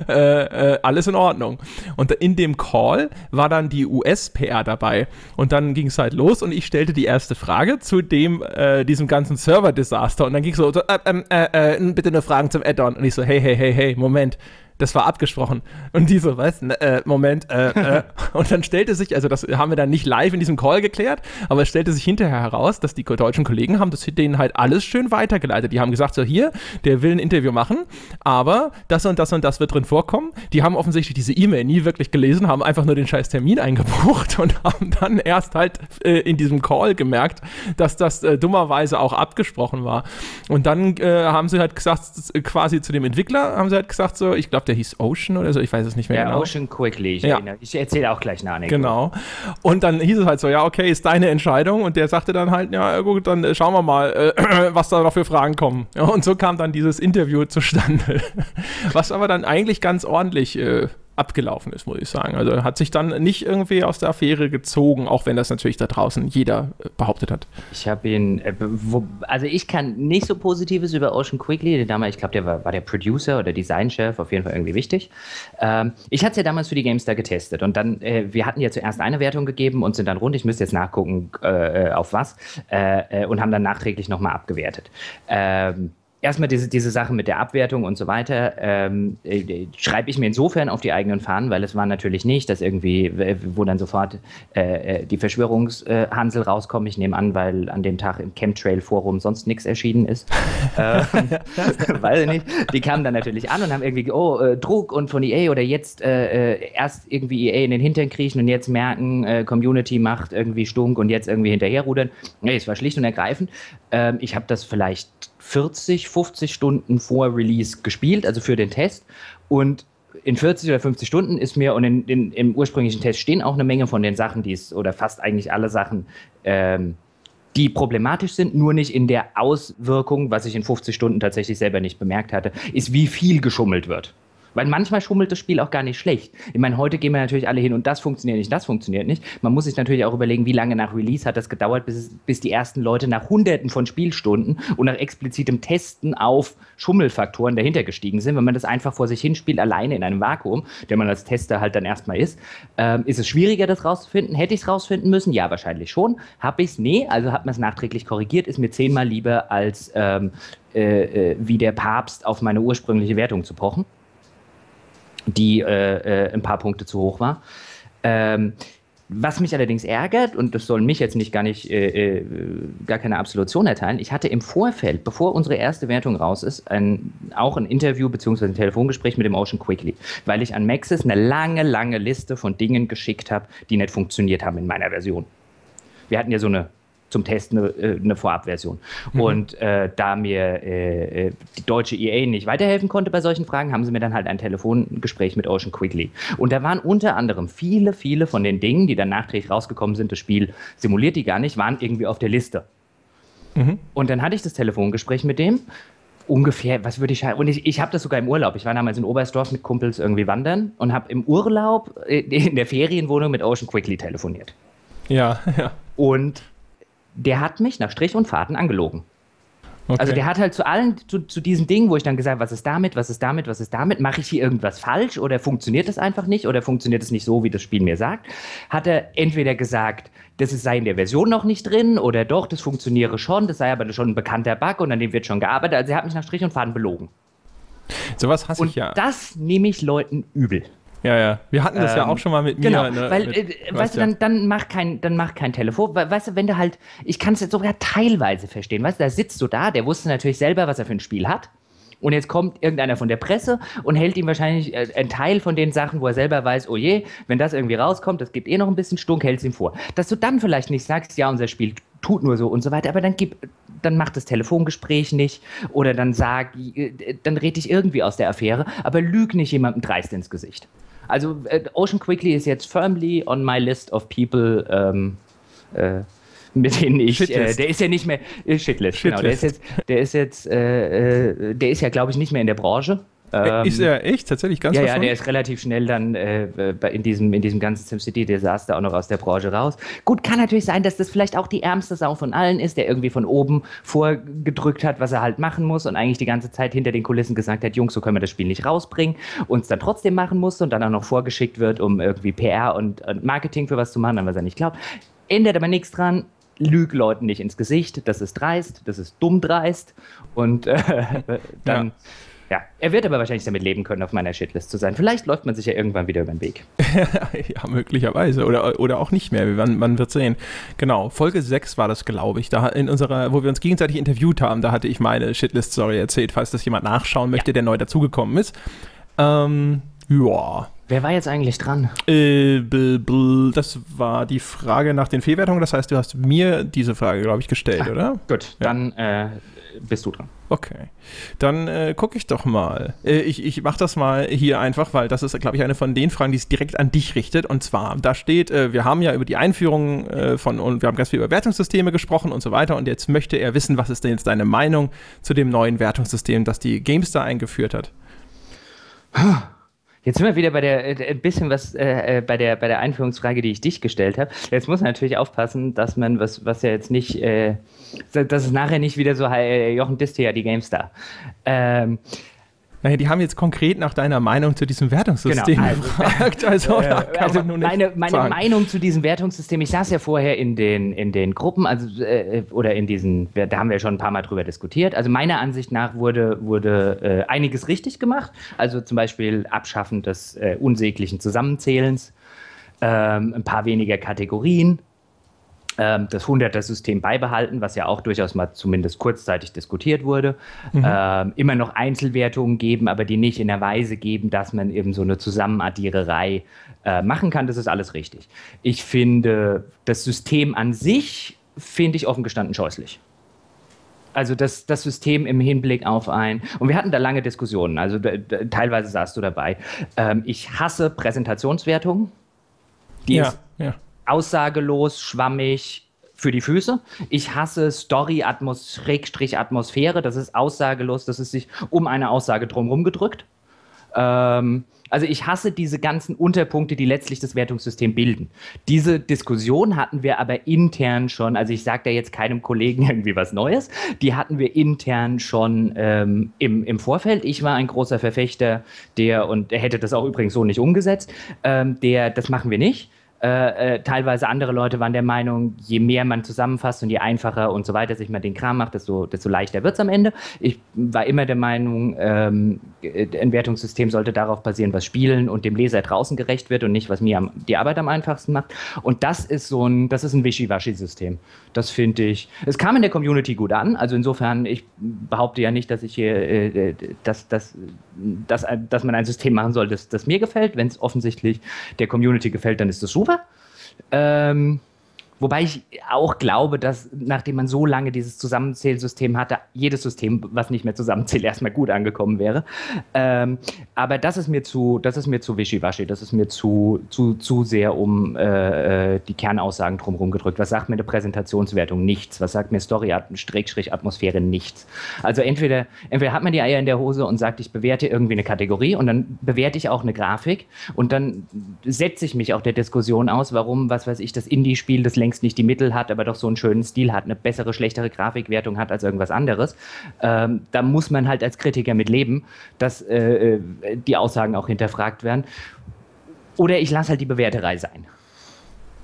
Äh, äh, alles in Ordnung. Und in dem Call war dann die US-PR dabei und dann ging es halt los und ich stellte die erste Frage zu dem, äh, diesem ganzen Server-Desaster und dann ging es so, ähm, bitte eine Fragen zum Add-on und ich so, hey, hey, hey, hey, Moment, das war abgesprochen. Und die so, was? Ne, äh, Moment, äh, äh. (laughs) Und dann stellte sich, also das haben wir dann nicht live in diesem Call geklärt, aber es stellte sich hinterher heraus, dass die deutschen Kollegen haben das denen halt alles schön weitergeleitet. Die haben gesagt, so hier, der will ein Interview machen, aber das und das und das wird drin vorkommen. Die haben offensichtlich diese E-Mail nie wirklich gelesen, haben einfach nur den scheiß Termin eingebucht und (laughs) haben dann erst halt äh, in diesem Call gemerkt, dass das äh, dummerweise auch abgesprochen war. Und dann äh, haben sie halt gesagt, quasi zu dem Entwickler, haben sie halt gesagt, so, ich glaube, der hieß Ocean oder so, ich weiß es nicht mehr ja, genau. Ocean Quickly, ich, ja. ich erzähle auch gleich eine Anekdote. Genau. Und dann hieß es halt so, ja, okay, ist deine Entscheidung. Und der sagte dann halt, ja, gut, dann äh, schauen wir mal, äh, (clears throat) was da noch für Fragen kommen. Ja, und so kam dann dieses Interview zustande. (laughs) was aber dann eigentlich ganz ordentlich äh, abgelaufen ist, muss ich sagen. Also hat sich dann nicht irgendwie aus der Affäre gezogen, auch wenn das natürlich da draußen jeder äh, behauptet hat. Ich habe ihn, äh, wo, also ich kann nicht so Positives über Ocean Quickly, der damals, ich glaube, der war, war, der Producer oder Designchef, auf jeden Fall irgendwie wichtig. Ähm, ich hatte es ja damals für die GameStar getestet und dann, äh, wir hatten ja zuerst eine Wertung gegeben und sind dann rund, ich müsste jetzt nachgucken, äh, äh auf was, äh, und haben dann nachträglich nochmal abgewertet. Ähm, erstmal diese, diese Sache mit der Abwertung und so weiter, ähm, äh, schreibe ich mir insofern auf die eigenen Fahnen, weil es war natürlich nicht, dass irgendwie, wo dann sofort äh, äh die Verschwörungshansel rauskommen. Ich nehme an, weil an dem Tag im Chemtrail-Forum sonst nichts erschienen ist. (laughs) ähm, (laughs) weiß ich nicht. Die kamen dann natürlich an und haben irgendwie, oh, äh, Druck und von EA oder jetzt äh, äh erst irgendwie EA in den Hintern kriechen und jetzt merken, Community macht irgendwie Stunk und jetzt irgendwie hinterherrudern. Nee, es war schlicht und ergreifend. Ähm, ich habe das vielleicht 40, 50 Stunden vor Release gespielt, also für den Test. Und in 40 oder 50 Stunden ist mir, und in, in, im ursprünglichen Test stehen auch eine Menge von den Sachen, die es, oder fast eigentlich alle Sachen, ähm, die problematisch sind, nur nicht in der Auswirkung, was ich in 50 Stunden tatsächlich selber nicht bemerkt hatte, ist, wie viel geschummelt wird. Weil manchmal schummelt das Spiel auch gar nicht schlecht. Ich meine, heute gehen wir natürlich alle hin und das funktioniert nicht, das funktioniert nicht. Man muss sich natürlich auch überlegen, wie lange nach Release hat das gedauert, bis, bis die ersten Leute nach hunderten von Spielstunden und nach explizitem Testen auf Schummelfaktoren dahinter gestiegen sind. Wenn man das einfach vor sich hinspielt, alleine in einem Vakuum, der man als Tester halt dann erstmal ist, ähm, ist es schwieriger, das rauszufinden. Hätte ich es rausfinden müssen? Ja, wahrscheinlich schon. Habe ich es? Nee, also hat man es nachträglich korrigiert, ist mir zehnmal lieber als ähm, äh, äh, wie der Papst auf meine ursprüngliche Wertung zu pochen die äh, äh, ein paar Punkte zu hoch war. Ähm, was mich allerdings ärgert, und das soll mich jetzt nicht gar nicht, äh, äh, gar keine Absolution erteilen, ich hatte im Vorfeld, bevor unsere erste Wertung raus ist, ein, auch ein Interview bzw. ein Telefongespräch mit dem Ocean Quickly, weil ich an Maxis eine lange, lange Liste von Dingen geschickt habe, die nicht funktioniert haben in meiner Version. Wir hatten ja so eine zum Testen eine, äh, eine Vorabversion. Mhm. Und äh, da mir äh, äh die deutsche EA nicht weiterhelfen konnte bei solchen Fragen, haben sie mir dann halt ein Telefongespräch mit Ocean Quickly. Und da waren unter anderem viele, viele von den Dingen, die dann nachträglich rausgekommen sind, das Spiel simuliert die gar nicht, waren irgendwie auf der Liste. Mhm. Und dann hatte ich das Telefongespräch mit dem ungefähr, was würde ich Und ich, ich habe das sogar im Urlaub. Ich war damals in Oberstdorf mit Kumpels irgendwie wandern und habe im Urlaub äh, in der Ferienwohnung mit Ocean Quickly telefoniert. Ja, (laughs) ja. Und der hat mich nach Strich und Faden angelogen. Okay. Also der hat halt zu allen, zu, zu diesen Dingen, wo ich dann gesagt habe, was ist damit, was ist damit, was ist damit, mache ich hier irgendwas falsch oder funktioniert das einfach nicht oder funktioniert es nicht so, wie das Spiel mir sagt, hat er entweder gesagt, das sei in der Version noch nicht drin oder doch, das funktioniere schon, das sei aber schon ein bekannter Bug und an dem wird schon gearbeitet. Also er hat mich nach Strich und Faden belogen. Sowas hasse ich ja. Das nehme ich Leuten übel. Ja, ja. Wir hatten das ähm, ja auch schon mal mit genau, mir. Genau, weil, mit, äh, weißt du, dann, dann, mach kein, dann mach kein Telefon. Weißt du, wenn du halt, ich kann es jetzt sogar teilweise verstehen. Weißt du, da sitzt du da, der wusste natürlich selber, was er für ein Spiel hat. Und jetzt kommt irgendeiner von der Presse und hält ihm wahrscheinlich äh, einen Teil von den Sachen, wo er selber weiß, oh je, wenn das irgendwie rauskommt, das gibt eh noch ein bisschen Stunk, hält es ihm vor. Dass du dann vielleicht nicht sagst, ja, unser Spiel tut nur so und so weiter, aber dann gib, dann mach das Telefongespräch nicht oder dann sag, äh, dann red dich irgendwie aus der Affäre, aber lüg nicht jemandem dreist ins Gesicht. Also äh, Ocean Quickly ist jetzt firmly on my list of people, ähm, äh, mit denen ich, äh, der ist ja nicht mehr, äh, Shitlist, Shitlist, genau, der ist jetzt, der ist jetzt, äh, äh, der ist ja glaube ich nicht mehr in der Branche. Ähm, ist er echt tatsächlich ganz Ja, ja, der ist relativ schnell dann äh, in, diesem, in diesem ganzen SimCity-Desaster auch noch aus der Branche raus. Gut, kann natürlich sein, dass das vielleicht auch die ärmste Sau von allen ist, der irgendwie von oben vorgedrückt hat, was er halt machen muss und eigentlich die ganze Zeit hinter den Kulissen gesagt hat, Jungs, so können wir das Spiel nicht rausbringen und es dann trotzdem machen musste und dann auch noch vorgeschickt wird, um irgendwie PR und, und Marketing für was zu machen, was er nicht glaubt. Ändert aber nichts dran lüg Leuten nicht ins Gesicht, das ist dreist, das ist dumm dreist und äh, (laughs) dann. Ja. Ja, er wird aber wahrscheinlich damit leben können, auf meiner Shitlist zu sein. Vielleicht läuft man sich ja irgendwann wieder über den Weg. (laughs) ja, möglicherweise. Oder, oder auch nicht mehr. Man, man wird sehen. Genau, Folge 6 war das, glaube ich. Da in unserer, wo wir uns gegenseitig interviewt haben, da hatte ich meine Shitlist-Story erzählt, falls das jemand nachschauen möchte, ja. der neu dazugekommen ist. Ähm, ja. Wer war jetzt eigentlich dran? Äh, das war die Frage nach den Fehlwertungen. Das heißt, du hast mir diese Frage, glaube ich, gestellt, ah, oder? Gut, ja. dann äh, bist du dran. Okay. Dann äh, gucke ich doch mal. Äh, ich ich mache das mal hier einfach, weil das ist, glaube ich, eine von den Fragen, die es direkt an dich richtet. Und zwar, da steht, äh, wir haben ja über die Einführung äh, von, und wir haben ganz viel über Wertungssysteme gesprochen und so weiter. Und jetzt möchte er wissen, was ist denn jetzt deine Meinung zu dem neuen Wertungssystem, das die GameStar eingeführt hat? Jetzt sind wir wieder bei der äh, ein bisschen was äh, äh, bei der bei der Einführungsfrage, die ich dich gestellt habe. Jetzt muss man natürlich aufpassen, dass man was was ja jetzt nicht, äh, dass es nachher nicht wieder so äh, Jochen Diste ja die GameStar. Ähm, naja, die haben jetzt konkret nach deiner Meinung zu diesem Wertungssystem genau, also, (laughs) gefragt. Also, äh, also meine, meine Meinung zu diesem Wertungssystem, ich saß ja vorher in den, in den Gruppen, also äh, oder in diesen, da haben wir schon ein paar Mal drüber diskutiert. Also meiner Ansicht nach wurde, wurde äh, einiges richtig gemacht. Also zum Beispiel Abschaffen des äh, unsäglichen Zusammenzählens, ähm, ein paar weniger Kategorien das 100er-System beibehalten, was ja auch durchaus mal zumindest kurzzeitig diskutiert wurde. Mhm. Ähm, immer noch Einzelwertungen geben, aber die nicht in der Weise geben, dass man eben so eine Zusammenaddiererei äh, machen kann. Das ist alles richtig. Ich finde, das System an sich finde ich offen gestanden scheußlich. Also das, das System im Hinblick auf ein, und wir hatten da lange Diskussionen, also teilweise saßt du dabei. Ähm, ich hasse Präsentationswertungen. Die ja, ist ja aussagelos, schwammig für die Füße. Ich hasse Story-Atmosphäre, das ist aussagelos, das ist sich um eine Aussage drumherum gedrückt. Ähm, also ich hasse diese ganzen Unterpunkte, die letztlich das Wertungssystem bilden. Diese Diskussion hatten wir aber intern schon, also ich sage da jetzt keinem Kollegen (laughs) irgendwie was Neues, die hatten wir intern schon ähm, im, im Vorfeld. Ich war ein großer Verfechter der, und er hätte das auch übrigens so nicht umgesetzt, ähm, der, das machen wir nicht äh, äh, teilweise andere Leute waren der Meinung, je mehr man zusammenfasst und je einfacher und so weiter sich mal den Kram macht, desto, desto leichter wird es am Ende. Ich war immer der Meinung, ähm, ein Wertungssystem sollte darauf basieren, was Spielen und dem Leser draußen gerecht wird und nicht, was mir am, die Arbeit am einfachsten macht. Und das ist so ein, das ist ein Wischiwaschi-System. Das finde ich. Es kam in der Community gut an. Also insofern, ich behaupte ja nicht, dass ich hier, äh, dass, dass, dass, dass man ein System machen soll, das, das mir gefällt. Wenn es offensichtlich der Community gefällt, dann ist das super super. Ähm, Wobei ich auch glaube, dass nachdem man so lange dieses Zusammenzählsystem hatte, jedes System, was nicht mehr zusammenzählt, (laughs) erstmal gut angekommen wäre. Ähm, aber das ist mir zu, das ist mir zu wischiwaschi, das ist mir zu, zu, zu sehr um äh, äh die Kernaussagen drumherum gedrückt. Was sagt mir eine Präsentationswertung? Nichts. Was sagt mir Story-Atmosphäre? Nichts. Also entweder, entweder hat man die Eier in der Hose und sagt, ich bewerte irgendwie eine Kategorie und dann bewerte ich auch eine Grafik und dann setze ich mich auch der Diskussion aus, warum, was weiß ich, das Indie-Spiel das längst längst nicht die Mittel hat, aber doch so einen schönen Stil hat, eine bessere, schlechtere Grafikwertung hat als irgendwas anderes, ähm, da muss man halt als Kritiker mit leben, dass äh, äh die Aussagen auch hinterfragt werden. Oder ich lasse halt die Bewerterei sein.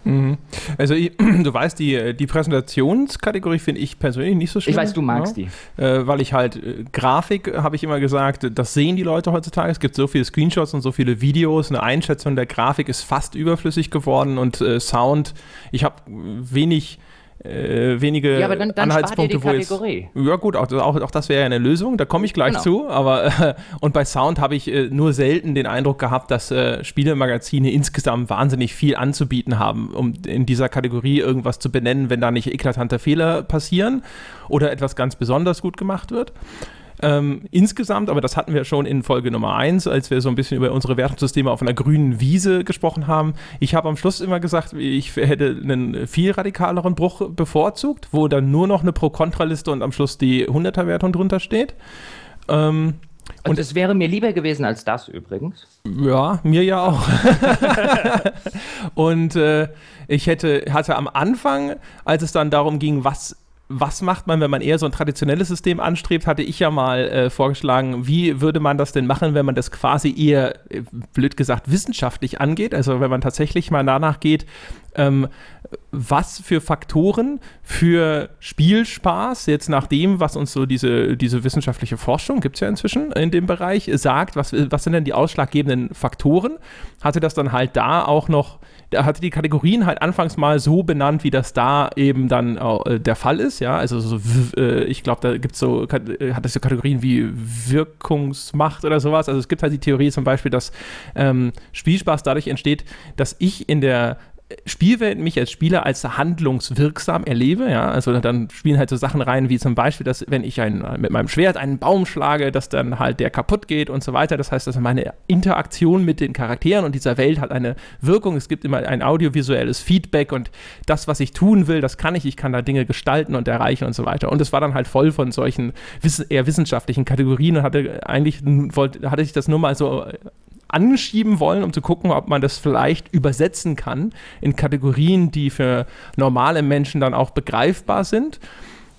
Mhm. Also (clears throat) du weißt, die, die Präsentationskategorie finde ich persönlich nicht so schlimm. Ich weiß, du magst ja. die. Äh, weil ich halt, äh, Grafik, habe ich immer gesagt, das sehen die Leute heutzutage. Es gibt so viele Screenshots und so viele Videos. Eine Einschätzung der Grafik ist fast überflüssig geworden und äh, Sound, ich habe wenig äh, wenige ja, aber dann, dann Anhaltspunkte, wo jetzt, ja gut, auch, auch, auch das wäre ja eine Lösung, da komme ich gleich genau. zu, aber äh, und bei Sound habe ich äh, nur selten den Eindruck gehabt, dass äh, Spielemagazine insgesamt wahnsinnig viel anzubieten haben, um in dieser Kategorie irgendwas zu benennen, wenn da nicht eklatante Fehler passieren oder etwas ganz besonders gut gemacht wird. Ähm, insgesamt, aber das hatten wir schon in Folge Nummer 1, als wir so ein bisschen über unsere Wertungssysteme auf einer grünen Wiese gesprochen haben. Ich habe am Schluss immer gesagt, ich hätte einen viel radikaleren Bruch bevorzugt, wo dann nur noch eine Pro-Kontra-Liste und am Schluss die 100er-Wertung drunter steht. Ähm, Und es wäre mir lieber gewesen als das übrigens. Ja, mir ja auch. (laughs) und äh, ich hätte, hatte am Anfang, als es dann darum ging, was was macht man, wenn man eher so ein traditionelles System anstrebt, hatte ich ja mal äh, vorgeschlagen, wie würde man das denn machen, wenn man das quasi eher, äh, blöd gesagt, wissenschaftlich angeht. Also wenn man tatsächlich mal danach geht, ähm, was für Faktoren für Spielspaß, jetzt nach dem, was uns so diese, diese wissenschaftliche Forschung, gibt es ja inzwischen in dem Bereich, sagt, was, was sind denn die ausschlaggebenden Faktoren, hatte das dann halt da auch noch der hatte die Kategorien halt anfangs mal so benannt, wie das da eben dann äh, der Fall ist, ja, also so, äh, ich glaube, da gibt es so, äh, hat es so Kategorien wie Wirkungsmacht oder sowas, also es gibt halt die Theorie zum Beispiel, dass ähm, Spielspaß dadurch entsteht, dass ich in der Spielwelt mich als Spieler als handlungswirksam erlebe, ja, also dann spielen halt so Sachen rein, wie zum Beispiel, dass wenn ich ein, mit meinem Schwert einen Baum schlage, dass dann halt der kaputt geht und so weiter. Das heißt, dass meine Interaktion mit den Charakteren und dieser Welt hat eine Wirkung. Es gibt immer ein audiovisuelles Feedback und das, was ich tun will, das kann ich. Ich kann da Dinge gestalten und erreichen und so weiter. Und es war dann halt voll von solchen eher wissenschaftlichen Kategorien und hatte eigentlich, wollte, hatte ich das nur mal so anschieben wollen, um zu gucken, ob man das vielleicht übersetzen kann in Kategorien, die für normale Menschen dann auch begreifbar sind.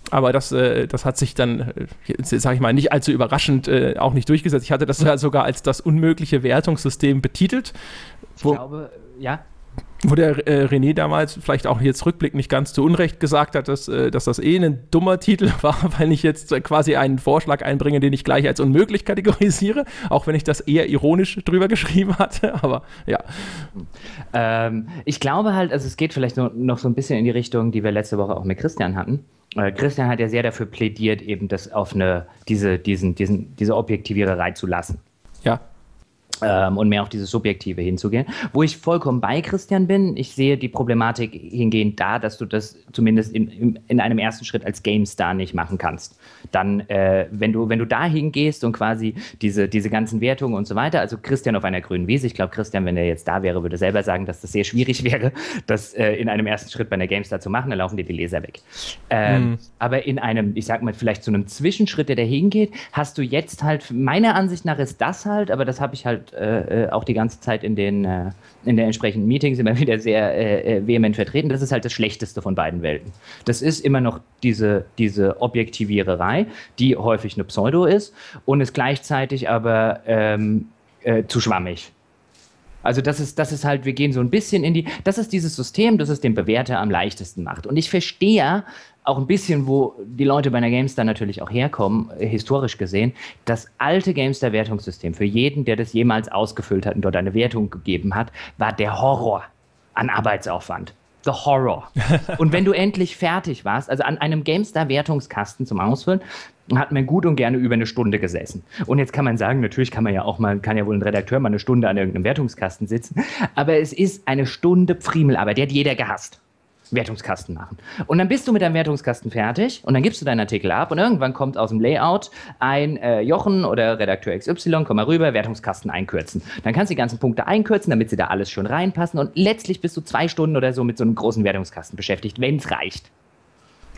Aber das, äh, das hat sich dann, äh, sage ich mal, nicht allzu überraschend äh, auch nicht durchgesetzt. Ich hatte das sogar als das unmögliche Wertungssystem betitelt. Ich glaube, ja wo der äh, René damals vielleicht auch jetzt rückblickend nicht ganz zu Unrecht gesagt hat, dass, äh, dass das eh ein dummer Titel (laughs) war, weil ich jetzt quasi einen Vorschlag einbringe, den ich gleich als unmöglich kategorisiere, auch wenn ich das eher ironisch drüber (laughs) geschrieben hatte, aber ja. Ähm, ich glaube halt, also es geht vielleicht noch, noch so ein bisschen in die Richtung, die wir letzte Woche auch mit Christian hatten. Äh, Christian hat ja sehr dafür plädiert, eben das auf eine, diese, diesen, diesen, diese Objektiviererei zu lassen. Ja ähm, und mehr auf dieses Subjektive hinzugehen. Wo ich vollkommen bei Christian bin, ich sehe die Problematik hingehend da, dass du das zumindest in, in einem ersten Schritt als GameStar nicht machen kannst. Dann, äh, wenn, du, wenn du da hingehst und quasi diese, diese ganzen Wertungen und so weiter, also Christian auf einer grünen Wiese, ich glaube, Christian, wenn er jetzt da wäre, würde selber sagen, dass das sehr schwierig (laughs) wäre, das äh, in einem ersten Schritt bei einer GameStar zu machen, dann laufen dir die Leser weg. Ähm, mhm. Aber in einem, ich sag mal, vielleicht zu einem Zwischenschritt, der dahin geht, hast du jetzt halt, meiner Ansicht nach ist das halt, aber das habe ich halt äh, äh, auch die ganze Zeit in den, äh, in den entsprechenden Meetings immer (laughs) wieder sehr äh, äh, vehement vertreten. Das ist halt das Schlechteste von beiden Welten. Das ist immer noch diese, diese Objektiviererei, die häufig eine Pseudo ist und ist gleichzeitig aber ähm, äh, zu schwammig. Also das ist, das ist halt, wir gehen so ein bisschen in die, das ist dieses System, das es dem Bewerter am leichtesten macht. Und ich verstehe auch ein bisschen, wo die Leute bei einer GameStar natürlich auch herkommen, äh, historisch gesehen, das alte GameStar-Wertungssystem für jeden, der das jemals ausgefüllt hat und dort eine Wertung gegeben hat, war der Horror an Arbeitsaufwand. The Horror. (laughs) und wenn du endlich fertig warst, also an einem GameStar-Wertungskasten zum Ausfüllen, hat man gut und gerne über eine Stunde gesessen. Und jetzt kann man sagen, natürlich kann man ja auch mal, kann ja wohl ein Redakteur mal eine Stunde an irgendeinem Wertungskasten sitzen, aber es ist eine Stunde Friemelarbeit, die hat jeder gehasst. Wertungskasten machen. Und dann bist du mit deinem Wertungskasten fertig und dann gibst du deinen Artikel ab und irgendwann kommt aus dem Layout ein äh, Jochen oder Redakteur XY, komm mal rüber, Wertungskasten einkürzen. Dann kannst du die ganzen Punkte einkürzen, damit sie da alles schon reinpassen und letztlich bist du zwei Stunden oder so mit so einem großen Wertungskasten beschäftigt, wenn es reicht.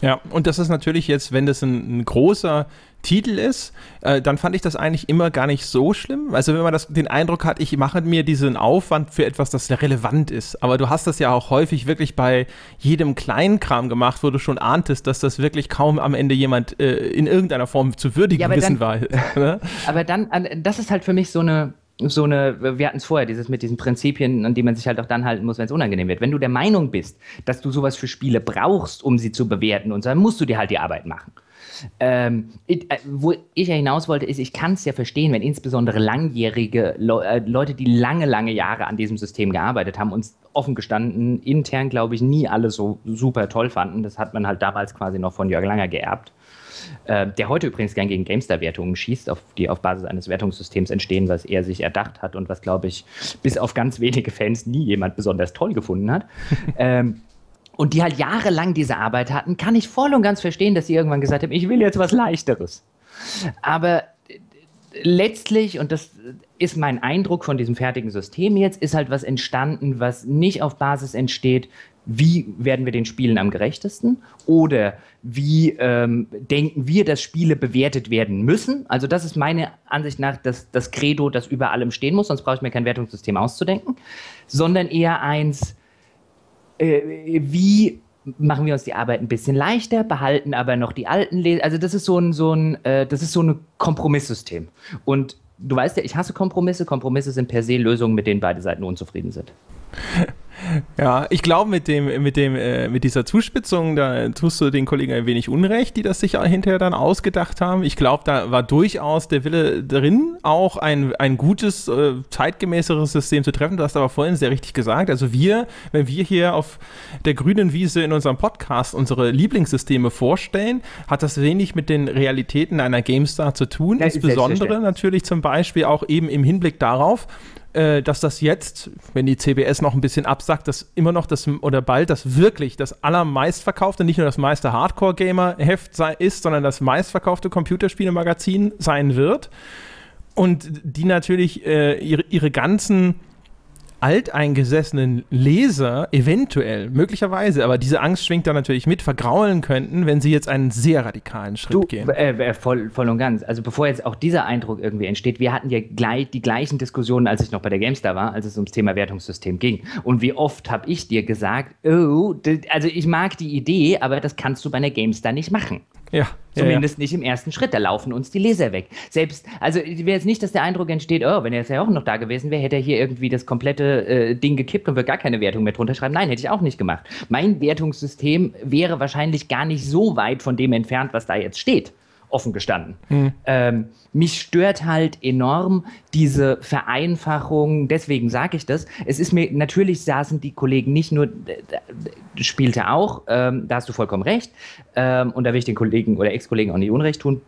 Ja, und das ist natürlich jetzt, wenn das ein, ein großer Titel ist, äh, dann fand ich das eigentlich immer gar nicht so schlimm. Also wenn man das, den Eindruck hat, ich mache mir diesen Aufwand für etwas, das relevant ist. Aber du hast das ja auch häufig wirklich bei jedem kleinen Kram gemacht, wo du schon ahntest, dass das wirklich kaum am Ende jemand äh, in irgendeiner Form zu würdigen ja, wissen dann, war. (laughs) Ne? aber dann, das ist halt für mich so eine, so eine, wir hatten es vorher, dieses mit diesen Prinzipien, an die man sich halt auch dann halten muss, wenn es unangenehm wird. Wenn du der Meinung bist, dass du sowas für Spiele brauchst, um sie zu bewerten und so, dann musst du dir halt die Arbeit machen. Ähm, ich, äh, wo ich ja hinaus wollte, ist, ich kann es ja verstehen, wenn insbesondere langjährige Le äh, Leute, die lange, lange Jahre an diesem System gearbeitet haben, uns offen gestanden, intern, glaube ich, nie alle so super toll fanden. Das hat man halt damals quasi noch von Jörg Langer geerbt. Äh, der heute übrigens gern gegen GameStar-Wertungen schießt, auf, die auf Basis eines Wertungssystems entstehen, was er sich erdacht hat und was, glaube ich, bis auf ganz wenige Fans nie jemand besonders toll gefunden hat. (laughs) ähm, und die halt jahrelang diese Arbeit hatten, kann ich voll und ganz verstehen, dass sie irgendwann gesagt haben, ich will jetzt was Leichteres. Aber letztlich, und das ist mein Eindruck von diesem fertigen System jetzt, ist halt was entstanden, was nicht auf Basis entsteht, wie werden wir den Spielen am gerechtesten oder wie ähm, denken wir, dass Spiele bewertet werden müssen. Also das ist meine Ansicht nach das, das Credo, das über allem stehen muss, sonst brauche ich mir kein Wertungssystem auszudenken, sondern eher eins, äh, wie machen wir uns die Arbeit ein bisschen leichter, behalten aber noch die alten Leser. Also das ist so ein, so ein, äh, das ist so ein Kompromisssystem. Und du weißt ja, ich hasse Kompromisse. Kompromisse sind per se Lösungen, mit denen beide Seiten unzufrieden sind. Ja, ich glaube, mit dem, mit dem, äh, mit dieser Zuspitzung, da tust du den Kollegen ein wenig Unrecht, die das sich hinterher dann ausgedacht haben. Ich glaube, da war durchaus der Wille drin, auch ein, ein gutes, äh, zeitgemäßeres System zu treffen. Du hast aber vorhin sehr richtig gesagt. Also wir, wenn wir hier auf der grünen Wiese in unserem Podcast unsere Lieblingssysteme vorstellen, hat das wenig mit den Realitäten einer GameStar zu tun. Ja, Insbesondere natürlich zum Beispiel auch eben im Hinblick darauf, äh, dass das jetzt, wenn die CBS noch ein bisschen absagt, dass immer noch das oder bald das wirklich das allermeistverkaufte, nicht nur das meiste Hardcore-Gamer-Heft ist, sondern das meistverkaufte Computerspielemagazin sein wird. Und die natürlich äh, ihre, ihre ganzen alteingesessenen Leser eventuell, möglicherweise, aber diese Angst schwingt da natürlich mit, vergraulen könnten, wenn sie jetzt einen sehr radikalen Schritt du, gehen. Äh, äh, voll, voll und ganz. Also bevor jetzt auch dieser Eindruck irgendwie entsteht, wir hatten ja gleich die gleichen Diskussionen, als ich noch bei der GameStar war, als es ums Thema Wertungssystem ging. Und wie oft habe ich dir gesagt, oh, also ich mag die Idee, aber das kannst du bei einer GameStar nicht machen. Ja. Zumindest ja, ja. nicht im ersten Schritt. Da laufen uns die Leser weg. Selbst, also wäre jetzt nicht, dass der Eindruck entsteht, oh, wenn er jetzt ja auch noch da gewesen wäre, hätte er hier irgendwie das komplette äh, Ding gekippt und würde gar keine Wertung mehr drunter schreiben. Nein, hätte ich auch nicht gemacht. Mein Wertungssystem wäre wahrscheinlich gar nicht so weit von dem entfernt, was da jetzt steht offen gestanden. Mhm. Ähm, mich stört halt enorm diese Vereinfachung, deswegen sage ich das. Es ist mir, natürlich saßen die Kollegen nicht nur, spielte auch, ähm, da hast du vollkommen recht, ähm, und da will ich den Kollegen oder Ex-Kollegen auch nicht Unrecht tun,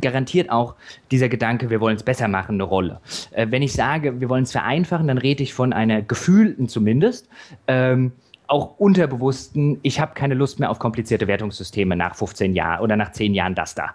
garantiert auch dieser Gedanke, wir wollen es besser machen, eine Rolle. Äh, wenn ich sage, wir wollen es vereinfachen, dann rede ich von einer gefühlten zumindest, ähm, auch unterbewussten, ich habe keine Lust mehr auf komplizierte Wertungssysteme nach 15 Jahren oder nach 10 Jahren das da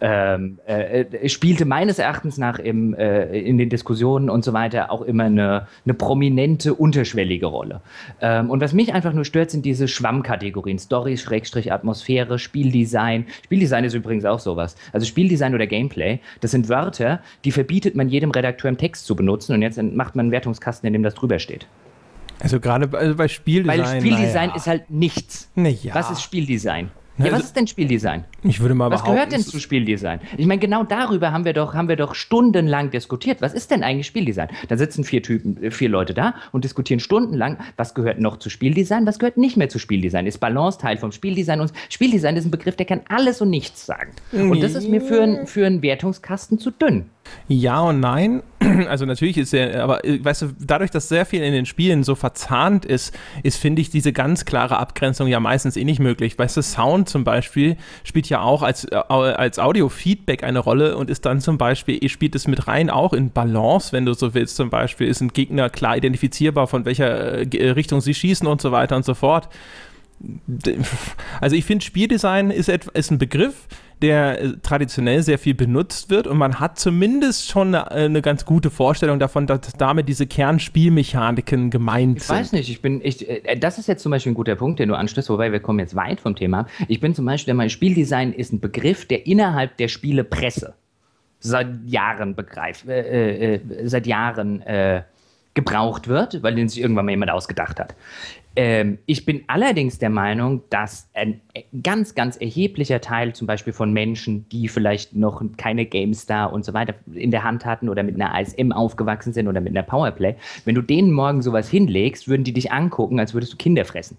ähm, äh, spielte meines Erachtens nach im, äh, in den Diskussionen und so weiter auch immer eine, eine prominente, unterschwellige Rolle. Ähm, und was mich einfach nur stört, sind diese Schwammkategorien. Story, Schrägstrich, Atmosphäre, Spieldesign. Spieldesign ist übrigens auch sowas. Also Spieldesign oder Gameplay, das sind Wörter, die verbietet man jedem Redakteur im Text zu benutzen und jetzt macht man einen Wertungskasten, in dem das drüber steht. Also gerade also bei Spieldesign. Weil Spieldesign ja. ist halt nichts. Ja. Was ist Spieldesign? Ja, was also ist denn Spieldesign? Ich würde mal Was gehört denn zu Spieldesign? Ich meine, genau darüber haben wir doch, haben wir doch stundenlang diskutiert. Was ist denn eigentlich Spieldesign? Da sitzen vier Typen, äh, vier Leute da und diskutieren stundenlang, was gehört noch zu Spieldesign, was gehört nicht mehr zu Spieldesign. Ist Balance Teil vom Spieldesign und Spieldesign ist ein Begriff, der kann alles und nichts sagen. Und das ist mir für, ein, für einen Wertungskasten zu dünn. Ja und nein. (clears throat) Also natürlich ist er, aber äh, weißt du, dadurch, dass sehr viel in den Spielen so verzahnt ist, ist, finde ich, diese ganz klare Abgrenzung ja meistens eh nicht möglich. Weißt du, Sound zum Beispiel spielt ja auch als, äh, als Audio-Feedback eine Rolle und ist dann zum Beispiel, spielt es mit rein auch in Balance, wenn du so willst, zum Beispiel, ist ein Gegner klar identifizierbar, von welcher äh, Richtung sie schießen und so weiter und so fort. Also ich finde, Spieldesign ist, ist ein Begriff, der äh, traditionell sehr viel benutzt wird und man hat zumindest schon eine, eine ganz gute Vorstellung davon, dass damit diese Kernspielmechaniken gemeint sind. Ich weiß nicht, ich bin, ich, äh, das ist jetzt zum Beispiel ein guter Punkt, den du anstößt, wobei wir kommen jetzt weit vom Thema. Ich bin zum Beispiel, mein Spieldesign ist ein Begriff, der innerhalb der Spielepresse seit Jahren begreift, äh, äh, seit Jahren äh, gebraucht wird, weil den sich irgendwann mal jemand ausgedacht hat. Ähm, ich bin allerdings der Meinung, dass ein ganz, ganz erheblicher Teil zum Beispiel von Menschen, die vielleicht noch keine GameStar und so weiter in der Hand hatten oder mit einer ISM aufgewachsen sind oder mit einer Powerplay, wenn du denen morgen sowas hinlegst, würden die dich angucken, als würdest du Kinder fressen.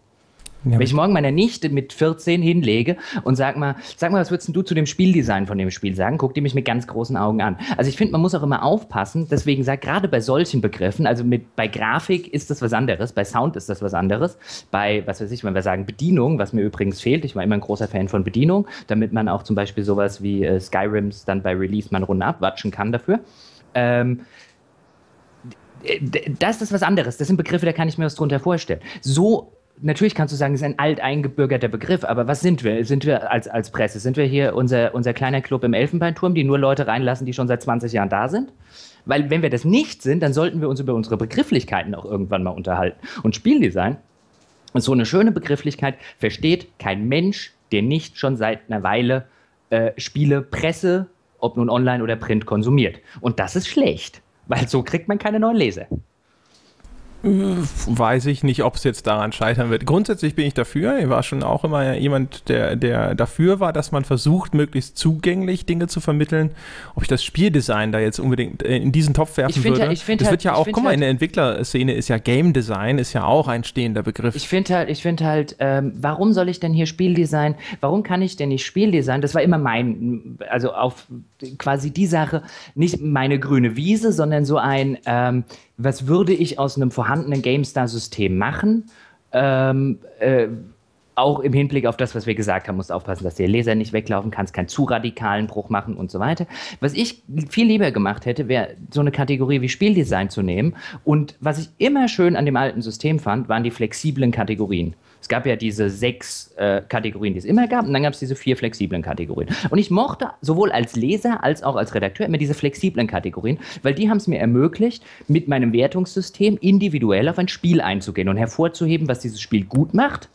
Ja, Wenn ich morgen meiner Nichte mit 14 hinlege und sag mal, sag mal, was würdest du zu dem Spieldesign von dem Spiel sagen? Guck die mich mit ganz großen Augen an. Also ich finde, man muss auch immer aufpassen. Deswegen sag gerade bei solchen Begriffen, also mit, bei Grafik ist das was anderes, bei Sound ist das was anderes, bei, was weiß ich, wenn wir sagen Bedienung, was mir übrigens fehlt, ich war immer ein großer Fan von Bedienung, damit man auch zum Beispiel sowas wie äh, Skyrims dann bei Release mal eine Runde abwatschen kann dafür. Ähm, das ist was anderes. Das sind Begriffe, da kann ich mir was drunter vorstellen. So natürlich kannst du sagen, es ist ein alteingebürgerter Begriff, aber was sind wir? Sind wir als, als Presse? Sind wir hier unser, unser kleiner Club im Elfenbeinturm, die nur Leute reinlassen, die schon seit 20 Jahren da sind? Weil wenn wir das nicht sind, dann sollten wir uns über unsere Begrifflichkeiten auch irgendwann mal unterhalten. Und Spieldesign ist so eine schöne Begrifflichkeit, versteht kein Mensch, der nicht schon seit einer Weile äh, Spiele, Presse, ob nun online oder print konsumiert. Und das ist schlecht, weil so kriegt man keine neuen Leser. Weiß ich nicht, ob es jetzt daran scheitern wird. Grundsätzlich bin ich dafür. Ich war schon auch immer jemand, der, der dafür war, dass man versucht, möglichst zugänglich Dinge zu vermitteln. Ob ich das Spieldesign da jetzt unbedingt äh, in diesen Topf werfen würde. Ja, ich das halt, wird ja auch, guck mal, halt, in der Entwicklerszene ist ja Game Design, ist ja auch ein stehender Begriff. Ich finde halt, ich finde halt, ähm, warum soll ich denn hier Spieldesign, warum kann ich denn nicht Spieldesign? Das war immer mein, also auf quasi die Sache, nicht meine grüne Wiese, sondern so ein, ähm, was würde ich aus einem vorhandenen GameStar-System machen? Ähm, äh, auch im Hinblick auf das, was wir gesagt haben, musst aufpassen, dass der Leser nicht weglaufen kannst, keinen zu radikalen Bruch machen und so weiter. Was ich viel lieber gemacht hätte, wäre so eine Kategorie wie Spieldesign zu nehmen. Und was ich immer schön an dem alten System fand, waren die flexiblen Kategorien. Es gab ja diese sechs äh, Kategorien, die es immer gab, und dann gab es diese vier flexiblen Kategorien. Und ich mochte sowohl als Leser als auch als Redakteur immer diese flexiblen Kategorien, weil die haben es mir ermöglicht, mit meinem Wertungssystem individuell auf ein Spiel einzugehen und hervorzuheben, was dieses Spiel gut macht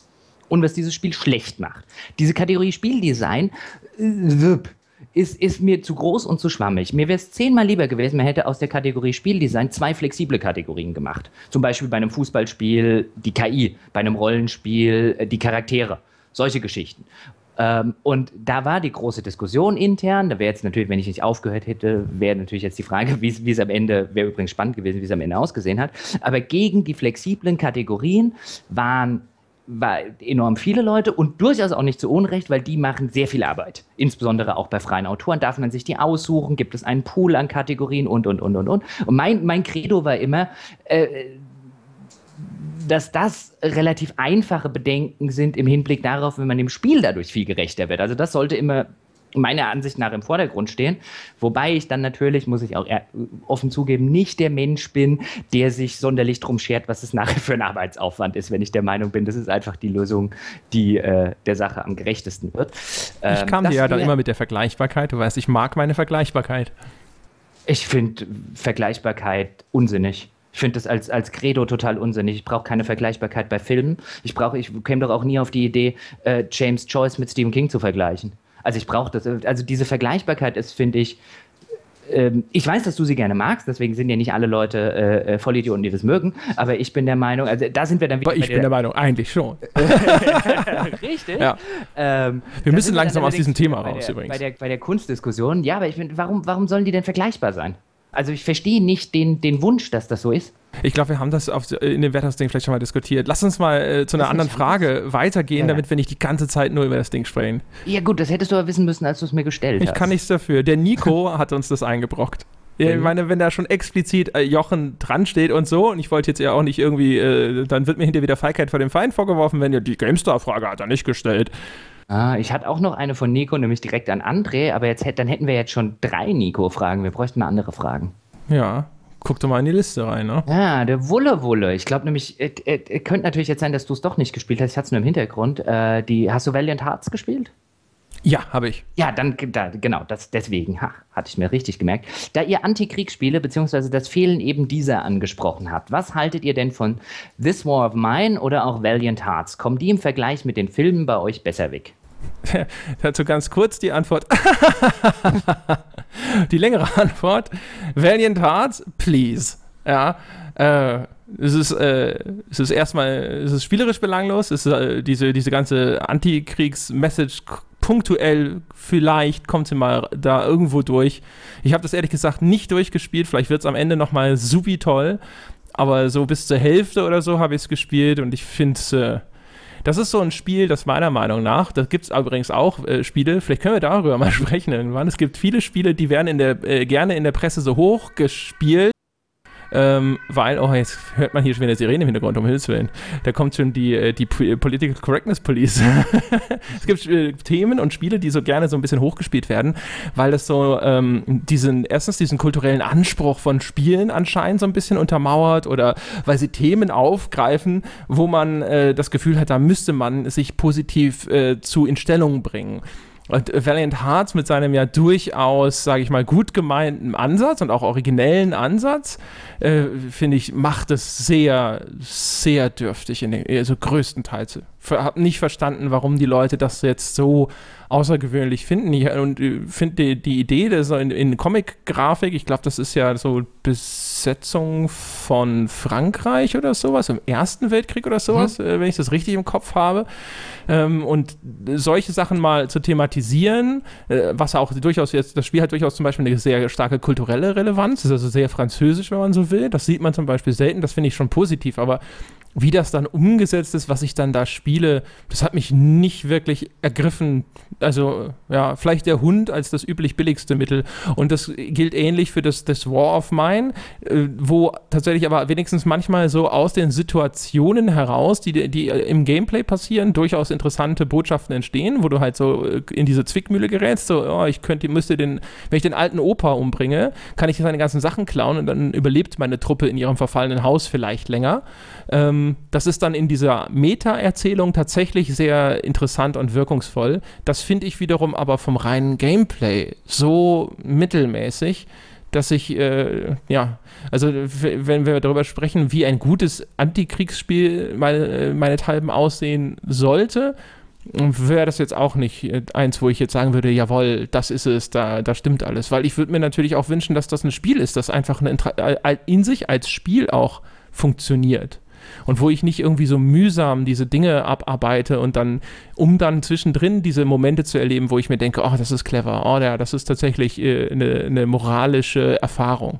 und was dieses Spiel schlecht macht. Diese Kategorie Spieldesign, äh, ist, ist mir zu groß und zu schwammig. Mir wäre es zehnmal lieber gewesen, man hätte aus der Kategorie Spieldesign zwei flexible Kategorien gemacht. Zum Beispiel bei einem Fußballspiel die KI, bei einem Rollenspiel äh, die Charaktere. Solche Geschichten. Ähm, und da war die große Diskussion intern. Da wäre jetzt natürlich, wenn ich nicht aufgehört hätte, wäre natürlich jetzt die Frage, (laughs) wie es am Ende, wäre übrigens spannend gewesen, wie es am Ende ausgesehen hat. Aber gegen die flexiblen Kategorien waren war enorm viele Leute und durchaus auch nicht zu Unrecht, weil die machen sehr viel Arbeit. Insbesondere auch bei freien Autoren darf man sich die aussuchen, gibt es einen Pool an Kategorien und, und, und, und, und. Und mein, mein Credo war immer, äh, dass das relativ einfache Bedenken sind im Hinblick darauf, wenn man dem Spiel dadurch viel gerechter wird. Also das sollte immer meiner Ansicht nach im Vordergrund stehen. Wobei ich dann natürlich, muss ich auch offen zugeben, nicht der Mensch bin, der sich sonderlich drum schert, was es nachher für ein Arbeitsaufwand ist, wenn ich der Meinung bin, das ist einfach die Lösung, die äh, der Sache am gerechtesten wird. Ähm, ich kam dir ja dann immer mit der Vergleichbarkeit. Du weißt, ich mag meine Vergleichbarkeit. Ich finde Vergleichbarkeit unsinnig. Ich finde das als, als Credo total unsinnig. Ich brauche keine Vergleichbarkeit bei Filmen. Ich brauche, ich käme doch auch nie auf die Idee, äh, James Joyce mit Stephen King zu vergleichen. Also ich brauche das. Also diese Vergleichbarkeit ist, finde ich, ähm, ich weiß, dass du sie gerne magst, deswegen sind ja nicht alle Leute äh, äh Vollidioten, die das mögen, aber ich bin der Meinung, also da sind wir dann wieder. Aber ich bin der, der Meinung, eigentlich schon. (laughs) (laughs) Richtig. Ja. Ähm, wir müssen langsam aus diesem Thema raus der, übrigens. Bei der, bei der Kunstdiskussion, ja, aber ich finde, warum, warum sollen die denn vergleichbar sein? Also ich verstehe nicht den, den Wunsch, dass das so ist. Ich glaube, wir haben das auf, in dem Werthaus-Ding vielleicht schon mal diskutiert. Lass uns mal äh, zu einer anderen Frage weitergehen, ja, damit wir nicht die ganze Zeit nur über das Ding sprechen. Ja gut, das hättest du aber wissen müssen, als du es mir gestellt ich hast. Ich kann nichts dafür. Der Nico (laughs) hat uns das eingebrockt. Ja, ich meine, wenn da schon explizit äh, Jochen dran steht und so, und ich wollte jetzt ja auch nicht irgendwie, äh, dann wird mir hinterher wieder Feigheit vor dem Feind vorgeworfen, wenn ja die GameStar-Frage hat er nicht gestellt. Ah, ich hatte auch noch eine von Nico, nämlich direkt an André, aber jetzt, dann hätten wir jetzt schon drei Nico-Fragen. Wir bräuchten mal andere Fragen. Ja, guck doch mal in die Liste rein, ne? Ja, der Wulle Wulle. Ich glaube nämlich, es äh, äh, könnte natürlich jetzt sein, dass du es doch nicht gespielt hast. Ich hatte es nur im Hintergrund. Äh, die, hast du Valiant Hearts gespielt? Ja, habe ich. Ja, dann da, genau, das, deswegen ha, hatte ich mir richtig gemerkt. Da ihr Antikriegsspiele bzw. das Fehlen eben dieser angesprochen habt, was haltet ihr denn von This War of Mine oder auch Valiant Hearts? Kommen die im Vergleich mit den Filmen bei euch besser weg? (laughs) Dazu ganz kurz die Antwort. (laughs) die längere Antwort. Valiant Hearts, please. Ja. Äh, es ist, äh, es ist erstmal, es ist spielerisch belanglos, es ist äh, diese, diese ganze Antikriegs-Message punktuell, vielleicht kommt sie mal da irgendwo durch. Ich habe das ehrlich gesagt nicht durchgespielt, vielleicht wird es am Ende nochmal supi toll, aber so bis zur Hälfte oder so habe ich es gespielt und ich finde es äh, das ist so ein Spiel, das meiner Meinung nach, das gibt es übrigens auch äh, Spiele, vielleicht können wir darüber mal (laughs) sprechen irgendwann. Es gibt viele Spiele, die werden in der, äh, gerne in der Presse so hoch gespielt ähm, weil, oh, jetzt hört man hier schon wieder Sirene im Hintergrund, um Himmels Willen. Da kommt schon die, äh, die Political Correctness Police. (laughs) es gibt äh, Themen und Spiele, die so gerne so ein bisschen hochgespielt werden, weil das so ähm, diesen, erstens diesen kulturellen Anspruch von Spielen anscheinend so ein bisschen untermauert oder weil sie Themen aufgreifen, wo man äh, das Gefühl hat, da müsste man sich positiv äh, zu in Stellung bringen. Und Valiant Hearts mit seinem ja durchaus, sage ich mal, gut gemeinten Ansatz und auch originellen Ansatz, äh, finde ich, macht es sehr, sehr dürftig, in den, also größtenteils. Ich habe nicht verstanden, warum die Leute das jetzt so außergewöhnlich finden. Ich, und äh, finde die, die Idee dass in, in Comic-Grafik, ich glaube, das ist ja so Besetzung von Frankreich oder sowas, im Ersten Weltkrieg oder sowas, mhm. äh, wenn ich das richtig im Kopf habe. Ähm, und solche Sachen mal zu thematisieren, äh, was auch durchaus jetzt, das Spiel hat durchaus zum Beispiel eine sehr starke kulturelle Relevanz, ist also sehr französisch, wenn man so will. Das sieht man zum Beispiel selten, das finde ich schon positiv, aber wie das dann umgesetzt ist, was ich dann da spiele, das hat mich nicht wirklich ergriffen. Also, ja, vielleicht der Hund als das üblich billigste Mittel. Und das gilt ähnlich für das, das War of Mine, äh, wo tatsächlich aber wenigstens manchmal so aus den Situationen heraus, die, die im Gameplay passieren, durchaus interessante Botschaften entstehen, wo du halt so äh, in diese Zwickmühle gerätst, so, oh, ich könnte, müsste den, wenn ich den alten Opa umbringe, kann ich seine ganzen Sachen klauen und dann überlebt meine Truppe in ihrem verfallenen Haus vielleicht länger. Ähm, das ist dann in dieser Meta-Erzählung tatsächlich sehr interessant und wirkungsvoll. Das finde ich wiederum aber vom reinen Gameplay so mittelmäßig, dass ich, äh, ja, also wenn wir darüber sprechen, wie ein gutes Antikriegsspiel meine, äh, meinethalben aussehen sollte, wäre das jetzt auch nicht äh, eins, wo ich jetzt sagen würde, jawohl, das ist es, da, da stimmt alles. Weil ich würde mir natürlich auch wünschen, dass das ein Spiel ist, das einfach in sich als Spiel auch funktioniert und wo ich nicht irgendwie so mühsam diese Dinge abarbeite und dann, um dann zwischendrin diese Momente zu erleben, wo ich mir denke, oh, das ist clever, oh, ja, das ist tatsächlich äh, eine, moralische Erfahrung.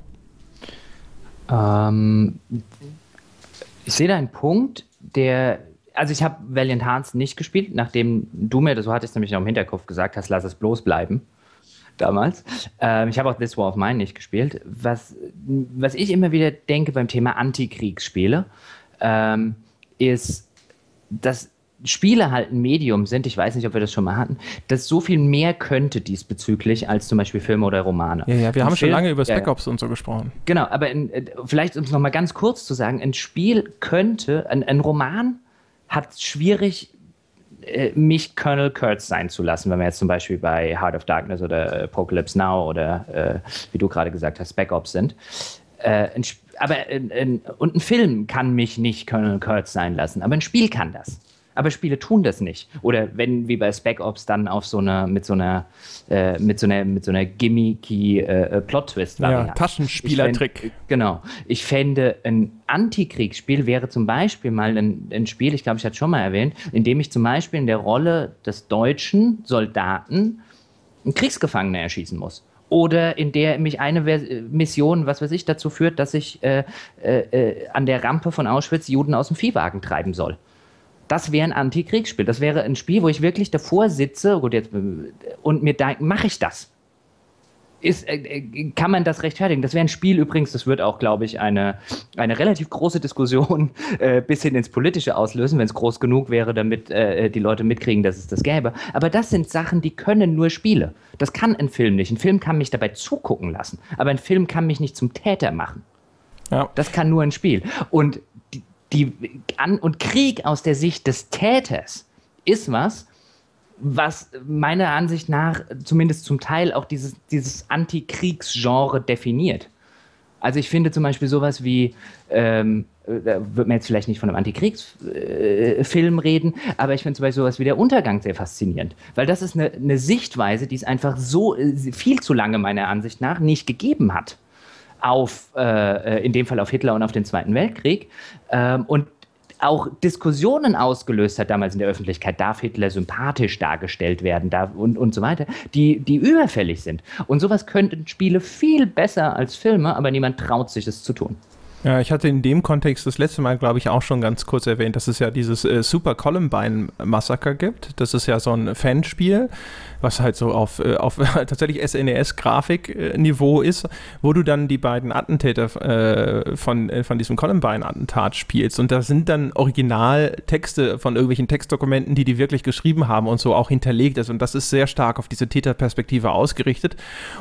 Ähm, ich sehe da einen Punkt, der also ich habe Valiant Hearts nicht gespielt, nachdem du mir, so hattest du nämlich noch im Hinterkopf gesagt hast, lass es bloß bleiben. Damals. Ähm, ich habe auch This War of Mine nicht gespielt. Was, was ich immer wieder denke beim Thema Antikriegsspiele, ähm, ist, dass Spiele halt ein Medium sind, ich weiß nicht, ob wir das schon mal hatten, das so viel mehr könnte diesbezüglich als zum Beispiel Filme oder Romane. Ja, ja, wir ein haben Film, schon lange über Spec Ops ja, und so gesprochen. Genau, aber in, äh, vielleicht um es nochmal ganz kurz zu sagen, ein Spiel könnte, ein, ein Roman hat schwierig, äh, mich Colonel Kurtz sein zu lassen, wenn wir jetzt zum Beispiel bei Heart of Darkness oder Apocalypse Now oder äh, wie du gerade gesagt hast, Spec Ops sind. Äh, ein, aber ein, ein, und ein Film kann mich nicht Colonel Kurtz sein lassen, aber ein Spiel kann das. Aber Spiele tun das nicht. Oder wenn wie bei Spec Ops dann auf so einer mit so einer äh, mit so einer mit so einer gimmicky äh, Plot Twist Variante. Ja, Taschenspielertrick. Genau. Ich fände ein Antikriegsspiel wäre zum Beispiel mal ein, ein Spiel, ich glaube, ich hatte schon mal erwähnt, in dem ich zum Beispiel in der Rolle des deutschen Soldaten einen Kriegsgefangenen erschießen muss oder in der mich eine Mission, was weiß ich, dazu führt, dass ich äh, äh, äh, an der Rampe von Auschwitz Juden aus dem Viehwagen treiben soll. Das wäre ein Antikriegsspiel. Das wäre ein Spiel, wo ich wirklich davor sitze gut, jetzt, und mir denke, mache ich das? Ist, äh, äh, kann man das rechtfertigen? Das wäre ein Spiel übrigens, das wird auch, glaube ich, eine, eine relativ große Diskussion (laughs) äh, bis hin ins Politische auslösen, wenn es groß genug wäre, damit äh, die Leute mitkriegen, dass es das gäbe. Aber das sind Sachen, die können nur Spiele. Das kann ein Film nicht. Ein Film kann mich dabei zugucken lassen, aber ein Film kann mich nicht zum Täter machen. Ja. Das kann nur ein Spiel. Und, die, die, an, und Krieg aus der Sicht des Täters ist was, was meiner Ansicht nach zumindest zum Teil auch dieses, dieses Antikriegsgenre definiert. Also ich finde zum Beispiel sowas wie, ähm, da wird man jetzt vielleicht nicht von einem Antikriegsfilm äh, reden, aber ich finde zum Beispiel sowas wie der Untergang sehr faszinierend, weil das ist eine, eine Sichtweise, die es einfach so äh, viel zu lange meiner Ansicht nach nicht gegeben hat auf, äh, in dem Fall auf Hitler und auf den Zweiten Weltkrieg. Ähm, und auch Diskussionen ausgelöst hat damals in der Öffentlichkeit, darf Hitler sympathisch dargestellt werden darf und, und so weiter, die, die überfällig sind. Und sowas könnten Spiele viel besser als Filme, aber niemand traut sich es zu tun. Ja, ich hatte in dem Kontext das letzte Mal, glaube ich, auch schon ganz kurz erwähnt, dass es ja dieses äh, Super Columbine Massaker gibt. Das ist ja so ein Fanspiel, was halt so auf, äh, auf (laughs) tatsächlich SNES-Grafikniveau ist, wo du dann die beiden Attentäter äh, von, äh, von diesem Columbine-Attentat spielst. Und da sind dann Originaltexte von irgendwelchen Textdokumenten, die die wirklich geschrieben haben und so auch hinterlegt ist. Und das ist sehr stark auf diese Täterperspektive ausgerichtet.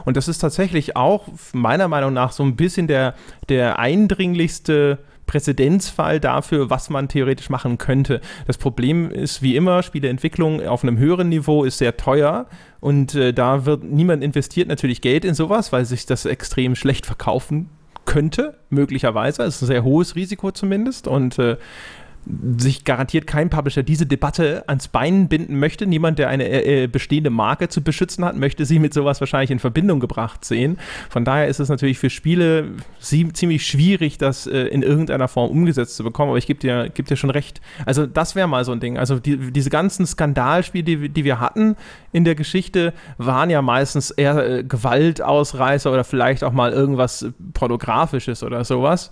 Und das ist tatsächlich auch meiner Meinung nach so ein bisschen der, der eindringlichste Präzedenzfall dafür, was man theoretisch machen könnte. Das Problem ist, wie immer, Spieleentwicklung auf einem höheren Niveau ist sehr teuer und äh, da wird niemand investiert natürlich Geld in sowas, weil sich das extrem schlecht verkaufen könnte, möglicherweise. Es ist ein sehr hohes Risiko zumindest und äh, sich garantiert kein Publisher diese Debatte ans Bein binden möchte. Niemand, der eine äh, äh, bestehende Marke zu beschützen hat, möchte sie mit sowas wahrscheinlich in Verbindung gebracht sehen. Von daher ist es natürlich für Spiele ziemlich schwierig, das äh, in irgendeiner Form umgesetzt zu bekommen. Aber ich gebe dir, geb dir schon recht. Also das wäre mal so ein Ding. Also die, diese ganzen Skandalspiele, die, die wir hatten in der Geschichte, waren ja meistens eher äh, Gewaltausreißer oder vielleicht auch mal irgendwas Pornografisches oder sowas.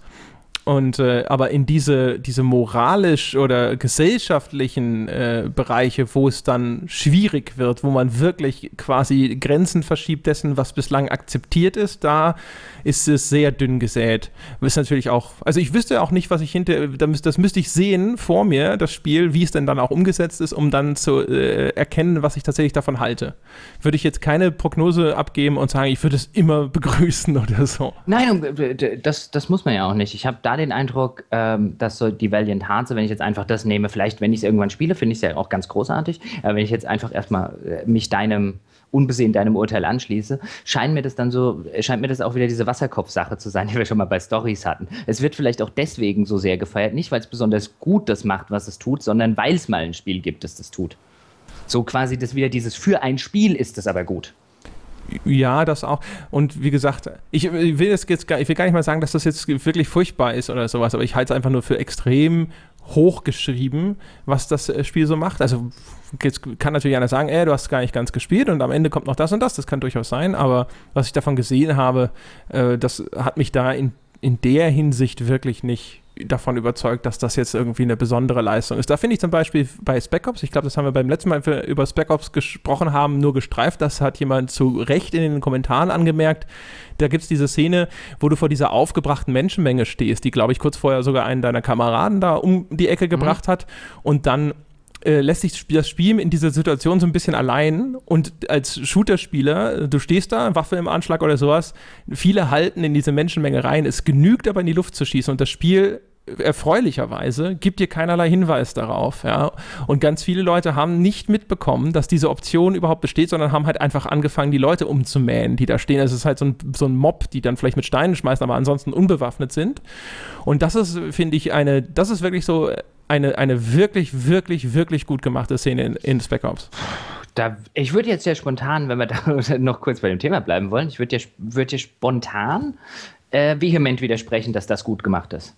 Und äh, aber in diese, diese moralisch oder gesellschaftlichen äh, Bereiche, wo es dann schwierig wird, wo man wirklich quasi Grenzen verschiebt dessen, was bislang akzeptiert ist, da ist es sehr dünn gesät. Ist natürlich auch, also ich wüsste auch nicht, was ich hinter, das müsste ich sehen vor mir, das Spiel, wie es denn dann auch umgesetzt ist, um dann zu äh, erkennen, was ich tatsächlich davon halte. Würde ich jetzt keine Prognose abgeben und sagen, ich würde es immer (laughs) begrüßen oder so. Nein, das, das muss man ja auch nicht. Ich habe da den Eindruck, ähm, dass so die Valiant Hearts, wenn ich jetzt einfach das nehme, vielleicht, wenn ich es irgendwann spiele, finde ich es ja auch ganz großartig, aber wenn ich jetzt einfach erstmal äh, mich deinem unbesehen deinem Urteil anschließe, scheint mir das dann so, scheint mir das auch wieder diese Wasserkopfsache zu sein, die wir schon mal bei Stories hatten. Es wird vielleicht auch deswegen so sehr gefeiert, nicht weil es besonders gut das macht, was es tut, sondern weil es mal ein Spiel gibt, das das tut. So quasi das wieder dieses für ein Spiel ist es aber gut. Ja, das auch. Und wie gesagt, ich will jetzt gar, ich will gar nicht mal sagen, dass das jetzt wirklich furchtbar ist oder sowas, aber ich halte es einfach nur für extrem hochgeschrieben, was das äh, Spiel so macht. Also jetzt kann natürlich einer sagen, ey, du hast gar nicht ganz gespielt und am Ende kommt noch das und das. Das kann durchaus sein, aber was ich davon gesehen habe, äh, das hat mich da in, in der Hinsicht wirklich nicht davon überzeugt, dass das jetzt irgendwie eine besondere Leistung ist. Da finde ich zum Beispiel bei Spec Ops, ich glaube, das haben wir beim letzten Mal, als wir über Spec Ops gesprochen haben, nur gestreift. Das hat jemand zu Recht in den Kommentaren angemerkt. Da gibt es diese Szene, wo du vor dieser aufgebrachten Menschenmenge stehst, die, glaube ich, kurz vorher sogar einen deiner Kameraden da um die Ecke gebracht mhm. hat und dann äh, lässt sich das Spiel in dieser Situation so ein bisschen allein und als Shooter-Spieler, du stehst da, Waffe im Anschlag oder sowas, viele halten in diese Menschenmenge rein. Es genügt aber in die Luft zu schießen und das Spiel erfreulicherweise gibt dir keinerlei Hinweis darauf. Ja? Und ganz viele Leute haben nicht mitbekommen, dass diese Option überhaupt besteht, sondern haben halt einfach angefangen, die Leute umzumähen, die da stehen. Es ist halt so ein, so ein Mob, die dann vielleicht mit Steinen schmeißen, aber ansonsten unbewaffnet sind. Und das ist, finde ich, eine, das ist wirklich so eine, eine wirklich, wirklich, wirklich gut gemachte Szene in, in Spec Ops. Da, ich würde jetzt ja spontan, wenn wir da (laughs) noch kurz bei dem Thema bleiben wollen, ich würde ja, würd ja spontan äh, vehement widersprechen, dass das gut gemacht ist.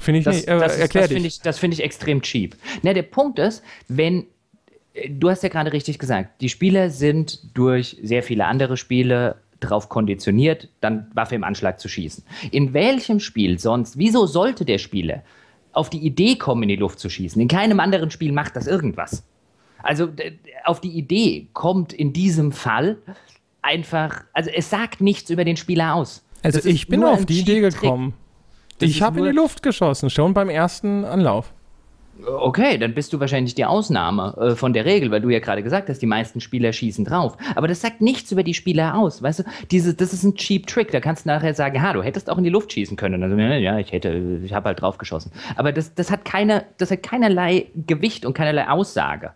Finde ich das, nicht. Äh, das, ist, das finde ich, find ich extrem cheap. Na, der Punkt ist, wenn äh, du hast ja gerade richtig gesagt, die Spieler sind durch sehr viele andere Spiele darauf konditioniert, dann Waffe im Anschlag zu schießen. In welchem Spiel sonst, wieso sollte der Spieler auf die Idee kommen, in die Luft zu schießen. In keinem anderen Spiel macht das irgendwas. Also auf die Idee kommt in diesem Fall einfach, also es sagt nichts über den Spieler aus. Also das ich bin auf die Idee gekommen. Ich habe in die Luft geschossen, schon beim ersten Anlauf. Okay, dann bist du wahrscheinlich die Ausnahme äh, von der Regel, weil du ja gerade gesagt hast, die meisten Spieler schießen drauf. Aber das sagt nichts über die Spieler aus. Weißt du, diese, das ist ein cheap Trick. Da kannst du nachher sagen, ha, du hättest auch in die Luft schießen können. Also, ja, ich hätte, ich habe halt drauf geschossen. Aber das, das, hat keine, das hat keinerlei Gewicht und keinerlei Aussage.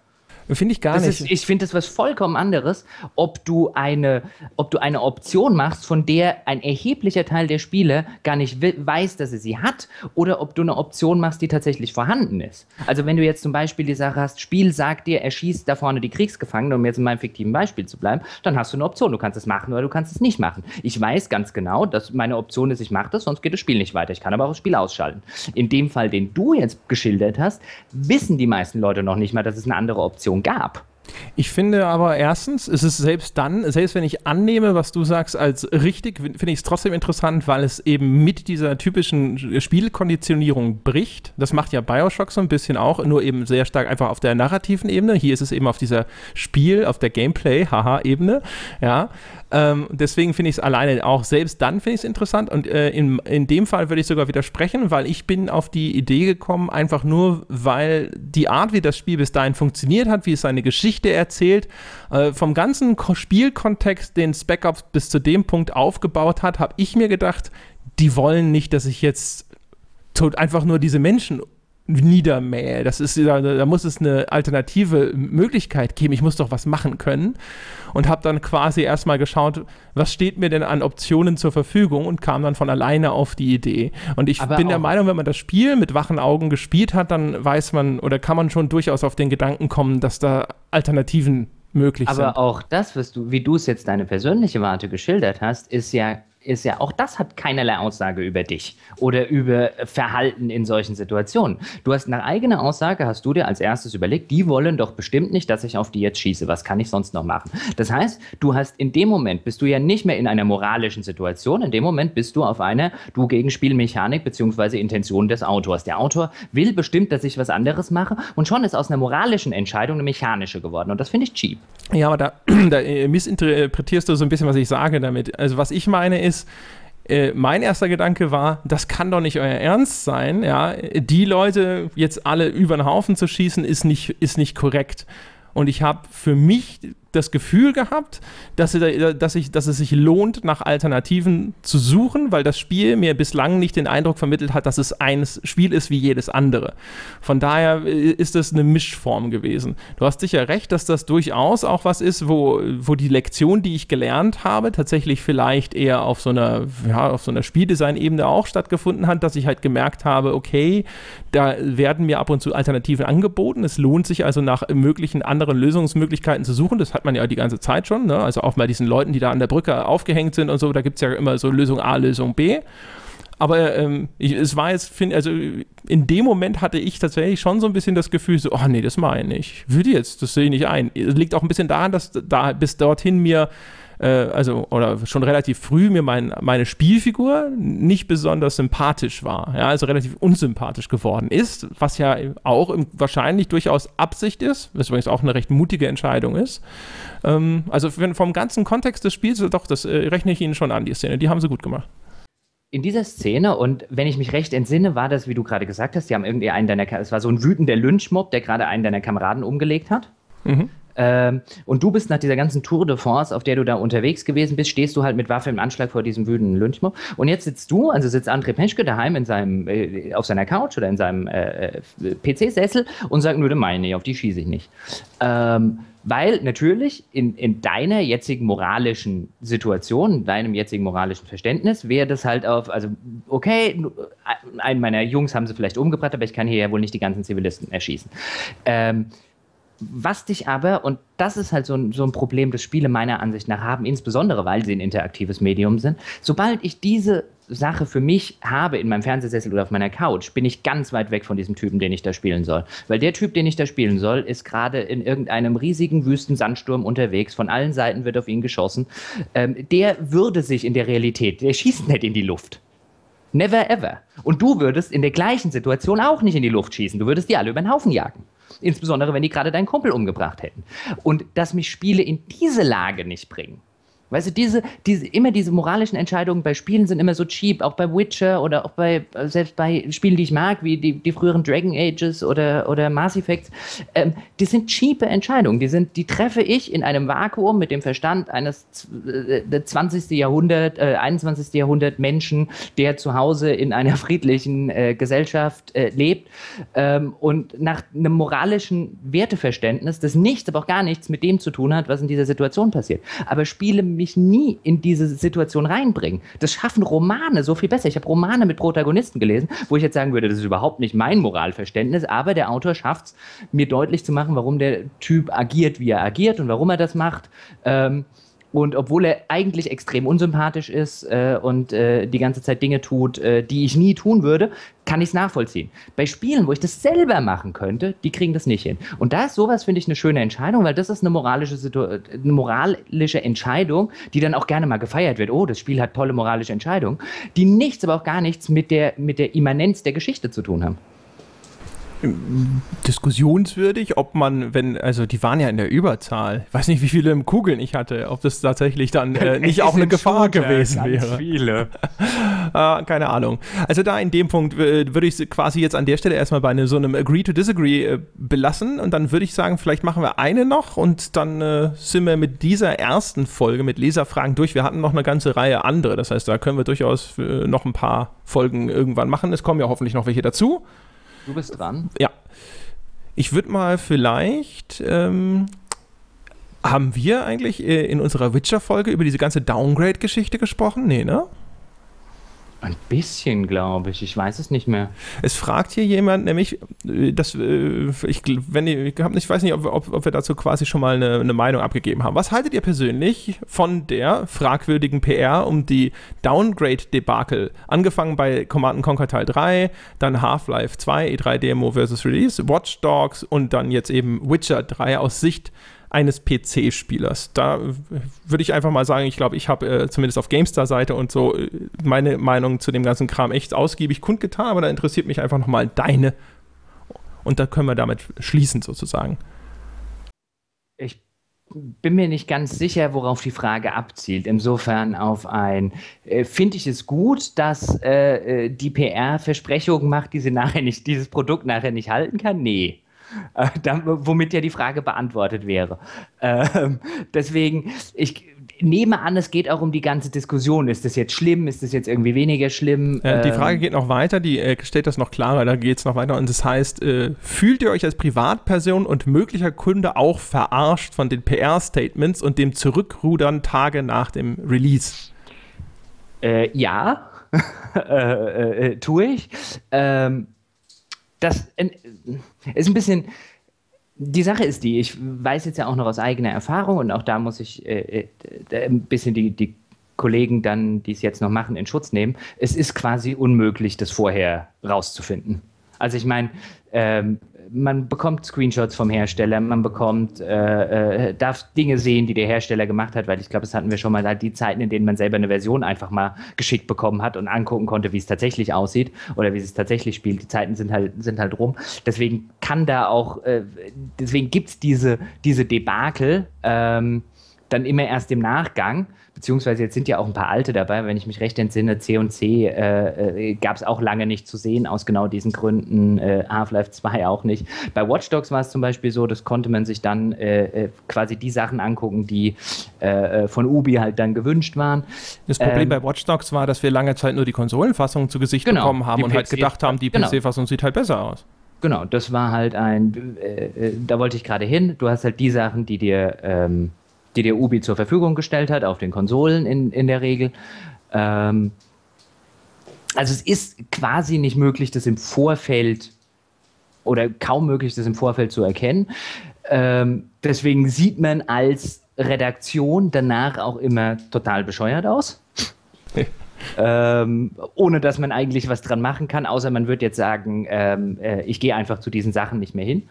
Finde ich gar das nicht. Ist, ich finde das was vollkommen anderes, ob du, eine, ob du eine Option machst, von der ein erheblicher Teil der Spieler gar nicht weiß, dass er sie hat, oder ob du eine Option machst, die tatsächlich vorhanden ist. Also wenn du jetzt zum Beispiel die Sache hast, Spiel sagt dir, er schießt da vorne die Kriegsgefangenen, um jetzt in meinem fiktiven Beispiel zu bleiben, dann hast du eine Option. Du kannst es machen oder du kannst es nicht machen. Ich weiß ganz genau, dass meine Option ist, ich mache das, sonst geht das Spiel nicht weiter. Ich kann aber auch das Spiel ausschalten. In dem Fall, den du jetzt geschildert hast, wissen die meisten Leute noch nicht mal, dass es eine andere Option Information gab. Ich finde aber erstens, ist es selbst dann, selbst wenn ich annehme, was du sagst, als richtig, finde ich es trotzdem interessant, weil es eben mit dieser typischen Spielkonditionierung bricht. Das macht ja Bioshock so ein bisschen auch, nur eben sehr stark einfach auf der narrativen Ebene. Hier ist es eben auf dieser Spiel, auf der Gameplay-Haha-Ebene. Ja. Ähm, deswegen finde ich es alleine auch selbst dann finde ich es interessant und äh, in, in dem Fall würde ich sogar widersprechen, weil ich bin auf die Idee gekommen, einfach nur, weil die Art, wie das Spiel bis dahin funktioniert hat, wie es seine Geschichte erzählt, äh, vom ganzen Spielkontext, den Spec Ops bis zu dem Punkt aufgebaut hat, habe ich mir gedacht, die wollen nicht, dass ich jetzt einfach nur diese Menschen niedermähe. Das ist, da, da muss es eine alternative Möglichkeit geben. Ich muss doch was machen können. Und habe dann quasi erstmal geschaut, was steht mir denn an Optionen zur Verfügung und kam dann von alleine auf die Idee. Und ich Aber bin der Meinung, wenn man das Spiel mit wachen Augen gespielt hat, dann weiß man oder kann man schon durchaus auf den Gedanken kommen, dass da Alternativen möglich Aber sind. Aber auch das, was du, wie du es jetzt deine persönliche Warte geschildert hast, ist ja ist ja, auch das hat keinerlei Aussage über dich oder über Verhalten in solchen Situationen. Du hast nach eigener Aussage, hast du dir als erstes überlegt, die wollen doch bestimmt nicht, dass ich auf die jetzt schieße. Was kann ich sonst noch machen? Das heißt, du hast in dem Moment, bist du ja nicht mehr in einer moralischen Situation. In dem Moment bist du auf einer, du gegen Spielmechanik bzw. Intention des Autors. Der Autor will bestimmt, dass ich was anderes mache und schon ist aus einer moralischen Entscheidung eine mechanische geworden. Und das finde ich cheap. Ja, aber da, (clears throat) da missinterpretierst du so ein bisschen, was ich sage damit. Also was ich meine ist, ist, äh, mein erster Gedanke war, das kann doch nicht euer Ernst sein, ja. Die Leute jetzt alle über den Haufen zu schießen, ist nicht, ist nicht korrekt. Und ich habe für mich das Gefühl gehabt, dass, dass, ich, dass es sich lohnt, nach Alternativen zu suchen, weil das Spiel mir bislang nicht den Eindruck vermittelt hat, dass es ein Spiel ist wie jedes andere. Von daher äh, ist es eine Mischform gewesen. Du hast sicher recht, dass das durchaus auch was ist, wo, wo die Lektion, die ich gelernt habe, tatsächlich vielleicht eher auf so einer, ja, auf so einer Spieldesign-Ebene auch stattgefunden hat, dass ich halt gemerkt habe, okay, da werden mir ab und zu Alternativen angeboten. Es lohnt sich also nach möglichen anderen Lösungsmöglichkeiten zu suchen. Das hat man ja die ganze Zeit schon. Ne? Also auch bei diesen Leuten, die da an der Brücke aufgehängt sind und so, da gibt es ja immer so Lösung A, Lösung B. Aber ähm, ich, es war jetzt, find, also in dem Moment hatte ich tatsächlich schon so ein bisschen das Gefühl, so, oh nee, das meine ich. Würde jetzt, das sehe ich nicht ein. Es liegt auch ein bisschen daran, dass da bis dorthin mir äh, also oder schon relativ früh mir mein, meine Spielfigur nicht besonders sympathisch war, ja, also relativ unsympathisch geworden ist, was ja auch im, wahrscheinlich durchaus Absicht ist, was übrigens auch eine recht mutige Entscheidung ist. Ähm, also vom ganzen Kontext des Spiels, doch, das äh, rechne ich Ihnen schon an, die Szene, die haben sie gut gemacht in dieser Szene, und wenn ich mich recht entsinne, war das, wie du gerade gesagt hast, die haben irgendwie einen deiner, es war so ein wütender Lynchmob, der gerade einen deiner Kameraden umgelegt hat. Mhm. Ähm, und du bist nach dieser ganzen Tour de France, auf der du da unterwegs gewesen bist, stehst du halt mit Waffe im Anschlag vor diesem wütenden Lynchmob. Und jetzt sitzt du, also sitzt André Penschke daheim in seinem, äh, auf seiner Couch oder in seinem äh, äh PC-Sessel und sagt nur, meine, auf die schieße ich nicht. Ähm, weil natürlich in, in deiner jetzigen moralischen Situation, deinem jetzigen moralischen Verständnis, wäre das halt auf, also okay, einen meiner Jungs haben sie vielleicht umgebracht, aber ich kann hier ja wohl nicht die ganzen Zivilisten erschießen. Ähm, was dich aber, und das ist halt so ein, so ein Problem, das Spiele meiner Ansicht nach haben, insbesondere weil sie ein interaktives Medium sind, sobald ich diese Sache für mich habe in meinem Fernsehsessel oder auf meiner Couch, bin ich ganz weit weg von diesem Typen, den ich da spielen soll. Weil der Typ, den ich da spielen soll, ist gerade in irgendeinem riesigen Wüstensandsturm unterwegs. Von allen Seiten wird auf ihn geschossen. Ähm, der würde sich in der Realität, der schießt nicht in die Luft. Never ever. Und du würdest in der gleichen Situation auch nicht in die Luft schießen. Du würdest die alle über den Haufen jagen. Insbesondere, wenn die gerade deinen Kumpel umgebracht hätten. Und dass mich Spiele in diese Lage nicht bringen, Weißt du, diese, diese, immer diese moralischen Entscheidungen bei Spielen sind immer so cheap, auch bei Witcher oder auch bei, selbst bei Spielen, die ich mag, wie die, die früheren Dragon Ages oder, oder Mass Effects, ähm, die sind cheape Entscheidungen. Die, sind, die treffe ich in einem Vakuum mit dem Verstand eines äh, 20. Jahrhundert, äh, 21. Jahrhundert Menschen, der zu Hause in einer friedlichen äh, Gesellschaft äh, lebt ähm, und nach einem moralischen Werteverständnis, das nichts, aber auch gar nichts mit dem zu tun hat, was in dieser Situation passiert. Aber Spiele mich nie in diese Situation reinbringen. Das schaffen Romane so viel besser. Ich habe Romane mit Protagonisten gelesen, wo ich jetzt sagen würde, das ist überhaupt nicht mein Moralverständnis, aber der Autor schafft es, mir deutlich zu machen, warum der Typ agiert, wie er agiert und warum er das macht. Ähm, und obwohl er eigentlich extrem unsympathisch ist äh, und äh, die ganze Zeit Dinge tut, äh, die ich nie tun würde, kann ich es nachvollziehen. Bei Spielen, wo ich das selber machen könnte, die kriegen das nicht hin. Und da ist sowas, finde ich, eine schöne Entscheidung, weil das ist eine moralische, eine moralische Entscheidung, die dann auch gerne mal gefeiert wird. Oh, das Spiel hat tolle moralische Entscheidungen, die nichts, aber auch gar nichts mit der, mit der Immanenz der Geschichte zu tun haben. Diskussionswürdig, ob man, wenn, also die waren ja in der Überzahl. Ich weiß nicht, wie viele Kugeln ich hatte, ob das tatsächlich dann äh, (laughs) nicht auch eine Gefahr Shooter, gewesen wäre. viele. (laughs) äh, keine Ahnung. Also da in dem Punkt äh, würde ich quasi jetzt an der Stelle erstmal bei eine, so einem Agree to Disagree äh, belassen und dann würde ich sagen, vielleicht machen wir eine noch und dann äh, sind wir mit dieser ersten Folge mit Leserfragen durch. Wir hatten noch eine ganze Reihe andere, das heißt, da können wir durchaus äh, noch ein paar Folgen irgendwann machen. Es kommen ja hoffentlich noch welche dazu. Du bist dran. Ja. Ich würde mal vielleicht. Ähm, haben wir eigentlich äh, in unserer Witcher-Folge über diese ganze Downgrade-Geschichte gesprochen? Nee, ne? Ein bisschen, glaube ich. Ich weiß es nicht mehr. Es fragt hier jemand, nämlich, äh, dass, äh, ich, wenn ich, ich weiß nicht, ob, ob, ob, wir dazu quasi schon mal eine, eine, Meinung abgegeben haben. Was haltet ihr persönlich von der fragwürdigen PR um die Downgrade-Debakel? Angefangen bei Command Conquer Teil 3, dann Half-Life 2, E3-Demo versus Release, Watch Dogs und dann jetzt eben Witcher 3 aus Sicht eines PC-Spielers. Da würde ich einfach mal sagen, ich glaube, ich habe äh, zumindest auf GameStar-Seite und so äh, meine Meinung zu dem ganzen Kram echt ausgiebig kundgetan, aber da interessiert mich einfach nochmal deine. Und da können wir damit schließen sozusagen. Ich bin mir nicht ganz sicher, worauf die Frage abzielt. Insofern auf ein, äh, finde ich es gut, dass äh, äh die PR Versprechungen macht, die sie (laughs) nachher nicht, dieses Produkt nachher nicht halten kann? Nee. Äh, dann, womit ja die Frage beantwortet wäre. Ähm, deswegen, ich nehme an, es geht auch um die ganze Diskussion. Ist das jetzt schlimm? Ist das jetzt irgendwie weniger schlimm? Ja, die ähm, Frage geht noch weiter, die äh, stellt das noch klarer, da geht es noch weiter. Und das heißt, äh, fühlt ihr euch als Privatperson und möglicher Kunde auch verarscht von den PR-Statements und dem Zurückrudern Tage nach dem Release? Äh, ja, (laughs) äh, äh, tue ich. Ähm, das ist ein bisschen. Die Sache ist die, ich weiß jetzt ja auch noch aus eigener Erfahrung und auch da muss ich äh, äh, ein bisschen die, die Kollegen dann, die es jetzt noch machen, in Schutz nehmen. Es ist quasi unmöglich, das vorher rauszufinden. Also ich meine, ähm, man bekommt Screenshots vom Hersteller, man bekommt, äh, äh, darf Dinge sehen, die der Hersteller gemacht hat, weil ich glaube, das hatten wir schon mal, halt die Zeiten, in denen man selber eine Version einfach mal geschickt bekommen hat und angucken konnte, wie es tatsächlich aussieht oder wie es tatsächlich spielt. Die Zeiten sind halt, sind halt rum. Deswegen kann da auch, äh, deswegen gibt es diese, diese Debakel ähm, dann immer erst im Nachgang beziehungsweise jetzt sind ja auch ein paar alte dabei, wenn ich mich recht entsinne, C und C äh, äh, gab es auch lange nicht zu sehen, aus genau diesen Gründen, äh, Half-Life 2 auch nicht. Bei Watch Dogs war es zum Beispiel so, das konnte man sich dann äh, äh quasi die Sachen angucken, die äh, von Ubi halt dann gewünscht waren. Das Problem ähm, bei Watch Dogs war, dass wir lange Zeit nur die Konsolenfassung zu Gesicht genau, bekommen haben und PC halt gedacht haben, die genau. PC-Fassung sieht halt besser aus. Genau, das war halt ein, da wollte ich gerade hin, du hast halt die Sachen, die dir ähm, die der Ubi zur Verfügung gestellt hat, auf den Konsolen in, in der Regel. Ähm, also es ist quasi nicht möglich, das im Vorfeld oder kaum möglich, das im Vorfeld zu erkennen. Ähm, deswegen sieht man als Redaktion danach auch immer total bescheuert aus. (laughs) ähm, ohne dass man eigentlich was dran machen kann, außer man wird jetzt sagen, ähm, äh, ich gehe einfach zu diesen Sachen nicht mehr hin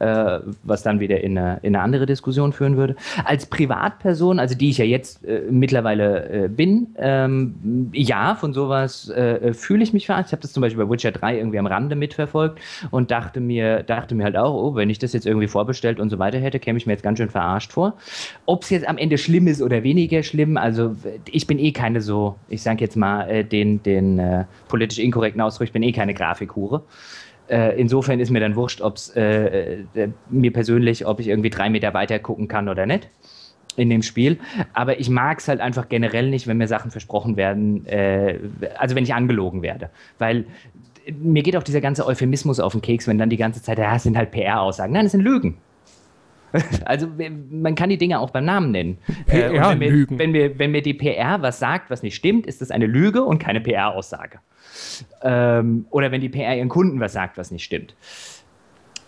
äh, was dann wieder in eine, in eine andere Diskussion führen würde. Als Privatperson, also die ich ja jetzt äh, mittlerweile äh, bin, ähm, ja, von sowas äh, fühle ich mich verarscht. Ich habe das zum Beispiel bei Witcher 3 irgendwie am Rande mitverfolgt und dachte mir, dachte mir halt auch, oh, wenn ich das jetzt irgendwie vorbestellt und so weiter hätte, käme ich mir jetzt ganz schön verarscht vor. Ob es jetzt am Ende schlimm ist oder weniger schlimm, also ich bin eh keine so, ich sage jetzt mal äh, den, den äh, politisch inkorrekten Ausdruck, ich bin eh keine Grafikhure. Äh, insofern ist mir dann wurscht, ob es äh, äh, mir persönlich, ob ich irgendwie drei Meter weiter gucken kann oder nicht in dem Spiel. Aber ich mag es halt einfach generell nicht, wenn mir Sachen versprochen werden, äh, also wenn ich angelogen werde. Weil mir geht auch dieser ganze Euphemismus auf den Keks, wenn dann die ganze Zeit, ja, es sind halt PR-Aussagen. Nein, es sind Lügen. (laughs) Also man kann die Dinge auch beim Namen nennen. PR äh, wenn, mir, wenn, mir, wenn mir die PR was sagt, was nicht stimmt, ist das eine Lüge und keine PR-Aussage. Ähm, oder wenn die PR ihren Kunden was sagt, was nicht stimmt.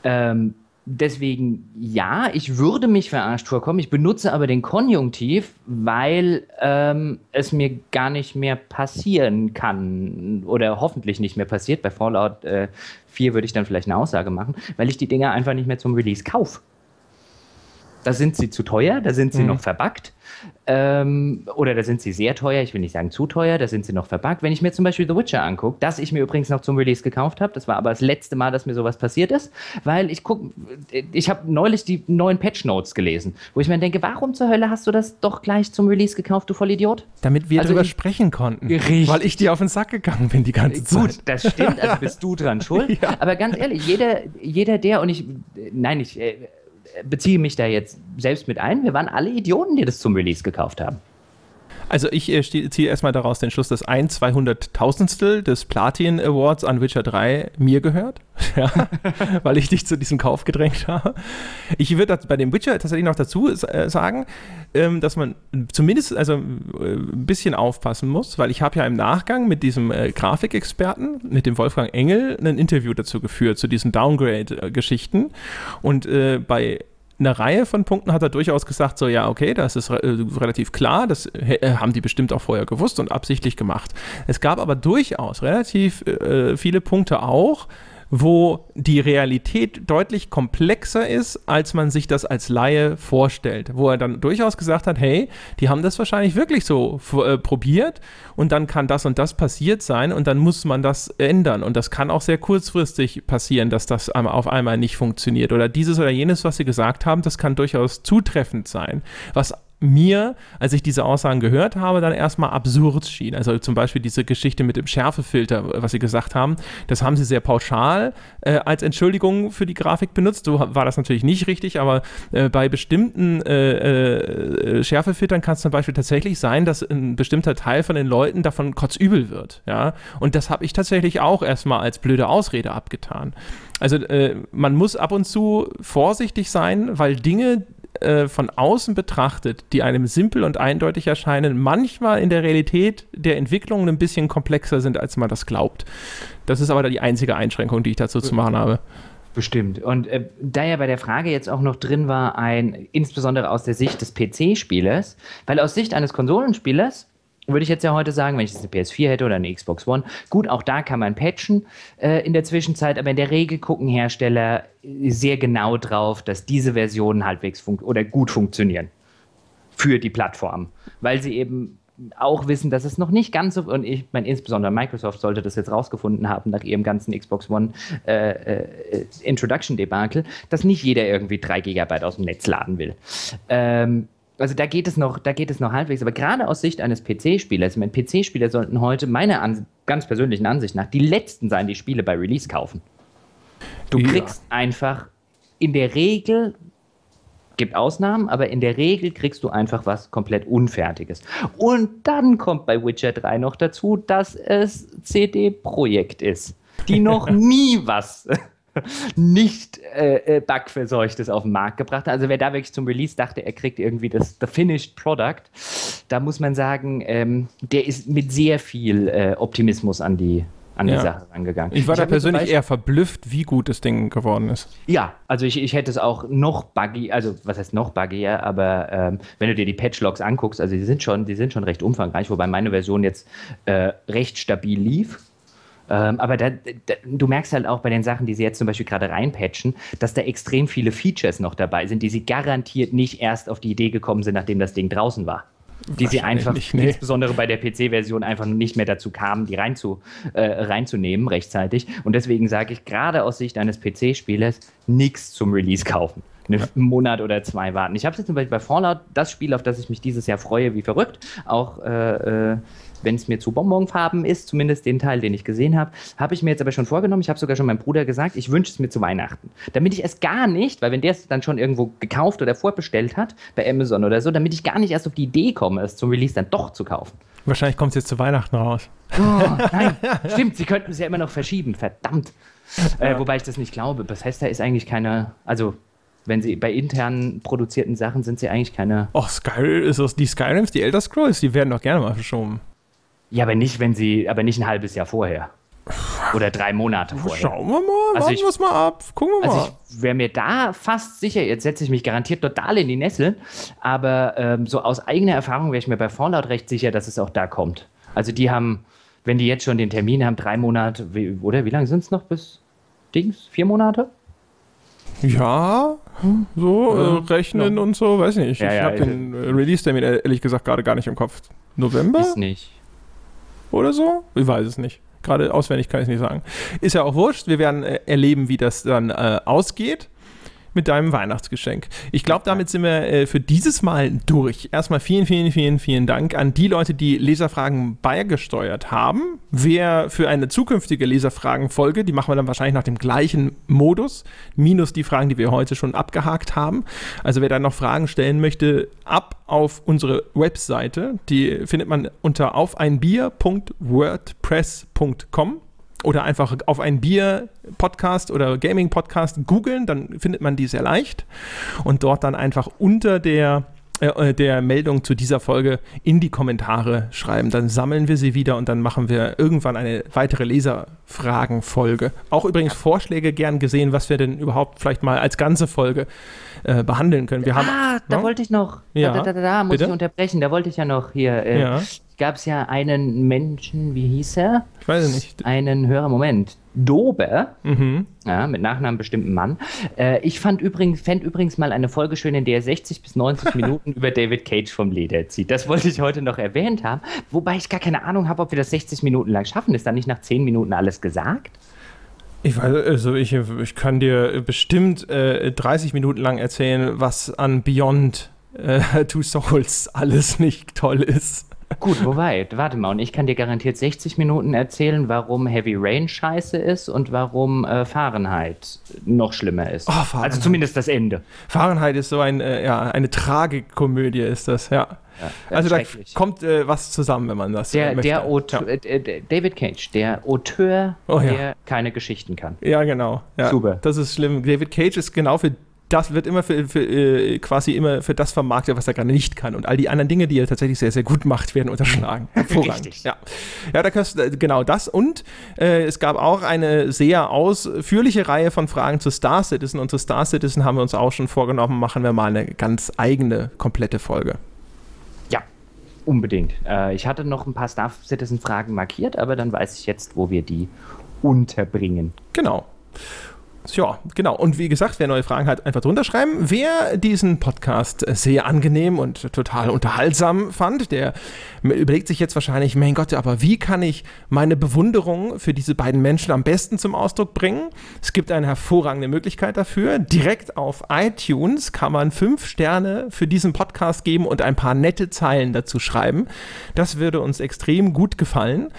Ähm, deswegen ja, ich würde mich verarscht vorkommen. Ich benutze aber den Konjunktiv, weil ähm, es mir gar nicht mehr passieren kann oder hoffentlich nicht mehr passiert. Bei Fallout äh, 4 würde ich dann vielleicht eine Aussage machen, weil ich die Dinger einfach nicht mehr zum Release kaufe. Da sind sie zu teuer, da sind sie mhm. noch verbuggt. Ähm, oder da sind sie sehr teuer, ich will nicht sagen zu teuer, da sind sie noch verbuggt. Wenn ich mir zum Beispiel The Witcher angucke, das ich mir übrigens noch zum Release gekauft habe, das war aber das letzte Mal, dass mir sowas passiert ist, weil ich gucke, ich habe neulich die neuen Patch Notes gelesen, wo ich mir denke, warum zur Hölle hast du das doch gleich zum Release gekauft, du Vollidiot? Damit wir also darüber ich, sprechen konnten. Richtig. Weil ich dir auf den Sack gegangen bin die ganze Zeit. Gut, das stimmt, also bist du dran (laughs) schuld. ja. Aber ganz ehrlich, jeder, jeder der, und ich, nein, ich äh, beziehe mich da jetzt selbst mit ein. Wir waren alle Idioten, die das zum Release gekauft haben. Also ich äh, ziehe erstmal daraus den Schluss, dass ein 200.000stel des Platin Awards an Witcher 3 mir gehört, (laughs) ja, (laughs) weil ich dich zu diesem Kauf gedrängt habe. Ich würde bei dem Witcher tatsächlich noch dazu äh, sagen, ähm, dass man zumindest also äh, ein bisschen aufpassen muss, weil ich habe ja im Nachgang mit diesem äh, Grafikexperten, mit dem Wolfgang Engel, ein Interview dazu geführt, zu diesen Downgrade-Geschichten. Und bei einer Reihe von Punkten hat er durchaus gesagt, so ja, okay, das ist re äh, relativ klar, das äh, haben die bestimmt auch vorher gewusst und absichtlich gemacht. Es gab aber durchaus relativ äh, viele Punkte auch, wo die Realität deutlich komplexer ist, als man sich das als Laie vorstellt. Wo er dann durchaus gesagt hat, hey, die haben das wahrscheinlich wirklich so äh, probiert und dann kann das und das passiert sein und dann muss man das ändern. Und das kann auch sehr kurzfristig passieren, dass das auf einmal nicht funktioniert. Oder dieses oder jenes, was sie gesagt haben, das kann durchaus zutreffend sein. Was mir, als ich diese Aussagen gehört habe, dann erstmal absurd schien. Also zum Beispiel diese Geschichte mit dem Schärfefilter, was Sie gesagt haben, das haben Sie sehr pauschal äh, als Entschuldigung für die Grafik benutzt. So war das natürlich nicht richtig, aber äh, bei bestimmten äh, äh Schärfefiltern kann es zum Beispiel tatsächlich sein, dass ein bestimmter Teil von den Leuten davon kotzübel wird. Ja? Und das habe ich tatsächlich auch erstmal als blöde Ausrede abgetan. Also äh, man muss ab und zu vorsichtig sein, weil Dinge, äh, von außen betrachtet, die einem simpel und eindeutig erscheinen, manchmal in der Realität der Entwicklungen ein bisschen komplexer sind, als man das glaubt. Das ist aber die einzige Einschränkung, die ich dazu zu machen habe. Bestimmt. Und äh, da ja bei der Frage jetzt auch noch drin war, ein, insbesondere aus der Sicht des PC-Spielers, weil aus Sicht eines Konsolenspielers würde ich jetzt ja heute sagen, wenn ich jetzt eine PS4 hätte oder eine Xbox One, gut, auch da kann man patchen äh, in der Zwischenzeit, aber in der Regel gucken Hersteller sehr genau drauf, dass diese Versionen halbwegs oder gut funktionieren für die Plattform, weil sie eben auch wissen, dass es noch nicht ganz so, und ich meine, insbesondere Microsoft sollte das jetzt rausgefunden haben nach ihrem ganzen Xbox One äh, äh, Introduction-Debakel, dass nicht jeder irgendwie drei Gigabyte aus dem Netz laden will. Ähm, also da geht es noch, da geht es noch halbwegs, aber gerade aus Sicht eines PC-Spielers, ich meine, PC-Spieler sollten heute meiner An ganz persönlichen Ansicht nach die letzten sein, die Spiele bei Release kaufen. Du ja. kriegst einfach in der Regel gibt Ausnahmen, aber in der Regel kriegst du einfach was komplett Unfertiges. Und dann kommt bei Witcher 3 noch dazu, dass es CD-Projekt ist, die noch (laughs) nie was nicht äh, äh, bugverseuchtes auf den Markt gebracht hat. Also wer da wirklich zum Release dachte, er kriegt irgendwie das the finished product, da muss man sagen, ähm, der ist mit sehr viel äh, Optimismus an die an die ja. Sache rangegangen. Ich war ich da persönlich eher verblüfft, wie gut das Ding geworden ist. Ja, also ich, ich hätte es auch noch buggy, also was heißt noch buggier, aber ähm, wenn du dir die Patchlogs anguckst, also die sind schon, die sind schon recht umfangreich, wobei meine Version jetzt äh, recht stabil lief ähm, aber da, da, du merkst halt auch bei den Sachen, die sie jetzt zum Beispiel gerade reinpatchen, dass da extrem viele Features noch dabei sind, die sie garantiert nicht erst auf die Idee gekommen sind, nachdem das Ding draußen war die sie einfach, nee. insbesondere bei der PC-Version, einfach nicht mehr dazu kamen, die reinzu, äh, reinzunehmen rechtzeitig. Und deswegen sage ich gerade aus Sicht eines PC-Spielers, nichts zum Release kaufen. Einen ja. Monat oder zwei warten. Ich habe jetzt zum Beispiel bei Fallout das Spiel, auf das ich mich dieses Jahr freue, wie verrückt, auch äh, äh wenn es mir zu Bonbonfarben ist, zumindest den Teil, den ich gesehen habe, habe ich mir jetzt aber schon vorgenommen, ich habe sogar schon meinem Bruder gesagt, ich wünsche es mir zu Weihnachten. Damit ich es gar nicht, weil wenn der es dann schon irgendwo gekauft oder vorbestellt hat, bei Amazon oder so, damit ich gar nicht erst auf die Idee komme, es zum Release dann doch zu kaufen. Wahrscheinlich kommt es jetzt zu Weihnachten raus. Oh, nein, (laughs) stimmt, sie könnten es ja immer noch verschieben, verdammt. Äh, wobei ich das nicht glaube. Bethesda ist eigentlich keine, also wenn sie bei intern produzierten Sachen sind sie eigentlich keine. Ach, Skyrim ist das die Skyrims, die Elder Scrolls, die werden doch gerne mal verschoben. Ja, aber nicht, wenn sie, aber nicht ein halbes Jahr vorher. Oder drei Monate vorher. Schauen wir mal, also warten wir es mal ab. Gucken wir also mal. ich wäre mir da fast sicher, jetzt setze ich mich garantiert total in die Nesseln, aber ähm, so aus eigener Erfahrung wäre ich mir bei Fallout recht sicher, dass es auch da kommt. Also die haben, wenn die jetzt schon den Termin haben, drei Monate, oder wie lange sind es noch bis Dings? Vier Monate? Ja, so äh, rechnen ja. und so, weiß nicht. Ja, ich ja, habe den äh, Release-Termin ehrlich gesagt gerade gar nicht im Kopf. November? Ist nicht. Oder so? Ich weiß es nicht. Gerade auswendig kann ich es nicht sagen. Ist ja auch wurscht. Wir werden äh, erleben, wie das dann äh, ausgeht mit deinem Weihnachtsgeschenk. Ich glaube, damit sind wir äh, für dieses Mal durch. Erstmal vielen, vielen, vielen, vielen Dank an die Leute, die Leserfragen beigesteuert haben. Wer für eine zukünftige Leserfragen-Folge, die machen wir dann wahrscheinlich nach dem gleichen Modus, minus die Fragen, die wir heute schon abgehakt haben. Also wer da noch Fragen stellen möchte, ab auf unsere Webseite. Die findet man unter aufeinbier.wordpress.com oder einfach auf ein Bier-Podcast oder Gaming-Podcast googeln, dann findet man die sehr leicht. Und dort dann einfach unter der, äh, der Meldung zu dieser Folge in die Kommentare schreiben. Dann sammeln wir sie wieder und dann machen wir irgendwann eine weitere Leserfragen-Folge. Auch übrigens Vorschläge gern gesehen, was wir denn überhaupt vielleicht mal als ganze Folge äh, behandeln können. Wir haben, ah, da no? Ne? wollte ich noch, ja. da, da, da, da muss Bitte? ich unterbrechen, da wollte ich ja noch hier. Äh, ja gab es ja einen Menschen, wie hieß er? Ich weiß nicht. Einen Hörer, Moment. Dobe, mhm. ja, mit Nachnamen bestimmten Mann. Äh, ich fand übrigens, fände übrigens mal eine Folge schön, in der er 60 bis 90 (laughs) Minuten über David Cage vom Leder zieht. Das wollte ich heute noch erwähnt haben, wobei ich gar keine Ahnung habe, ob wir das 60 Minuten lang schaffen. Ist da nicht nach 10 Minuten alles gesagt? Ich weiß, also ich, ich kann dir bestimmt äh, 30 Minuten lang erzählen, was an Beyond äh, (laughs) Two Souls alles nicht toll ist. Gut, wobei, warte mal, und ich kann dir garantiert 60 Minuten erzählen, warum Heavy Rain scheiße ist und warum äh, Fahrenheit noch schlimmer ist. Oh, also zumindest das Ende. Fahrenheit ist so ein, äh, ja, eine Tragikomödie ist das, ja. ja also da kommt äh, was zusammen, wenn man das der, möchte. Der Autor, ja. Äh, David Cage, der Auteur, oh, ja. der keine Geschichten kann. Ja, genau. Super. Das ist schlimm. David Cage ist genau für das wird immer für, für äh, quasi immer für das vermarktet, was er gerade nicht kann. Und all die anderen Dinge, die er tatsächlich sehr, sehr gut macht, werden unterschlagen. (laughs) Hervorragend. Richtig. Ja, ja da kannst, äh, genau das. Und äh, es gab auch eine sehr ausführliche Reihe von Fragen zu Star Citizen. Und zu Star Citizen haben wir uns auch schon vorgenommen, machen wir mal eine ganz eigene, komplette Folge. Ja, unbedingt. Äh, ich hatte noch ein paar Star Citizen-Fragen markiert, aber dann weiß ich jetzt, wo wir die unterbringen. Genau. Ja, genau. Und wie gesagt, wer neue Fragen hat, einfach drunter schreiben. Wer diesen Podcast sehr angenehm und total unterhaltsam fand, der überlegt sich jetzt wahrscheinlich, mein Gott, aber wie kann ich meine Bewunderung für diese beiden Menschen am besten zum Ausdruck bringen? Es gibt eine hervorragende Möglichkeit dafür. Direkt auf iTunes kann man fünf Sterne für diesen Podcast geben und ein paar nette Zeilen dazu schreiben. Das würde uns extrem gut gefallen.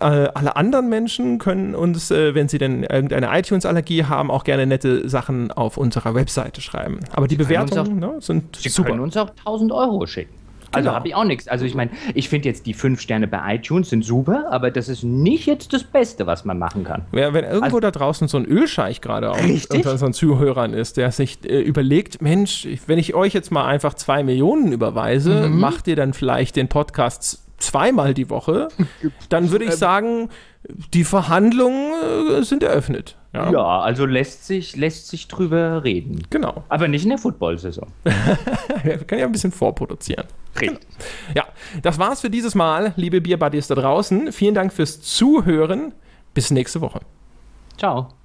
Äh, alle anderen Menschen können uns, äh, wenn sie denn irgendeine iTunes-Allergie haben, auch gerne nette Sachen auf unserer Webseite schreiben. Aber die Bewertungen ne, sind sie super. Sie können uns auch 1000 Euro schicken. Also genau. habe ich auch nichts. Also ich meine, ich finde jetzt die fünf Sterne bei iTunes sind super, aber das ist nicht jetzt das Beste, was man machen kann. Ja, wenn irgendwo also, da draußen so ein Ölscheich gerade unter unseren Zuhörern ist, der sich äh, überlegt, Mensch, wenn ich euch jetzt mal einfach zwei Millionen überweise, mhm. macht ihr dann vielleicht den Podcast zweimal die Woche, (laughs) dann würde ich ähm, sagen, die Verhandlungen äh, sind eröffnet. Ja. ja, also lässt sich, lässt sich drüber reden. Genau. Aber nicht in der Football-Saison. (laughs) kann ja ein bisschen vorproduzieren. Reden. Ja, das war's für dieses Mal, liebe Bierbuddies da draußen. Vielen Dank fürs Zuhören. Bis nächste Woche. Ciao.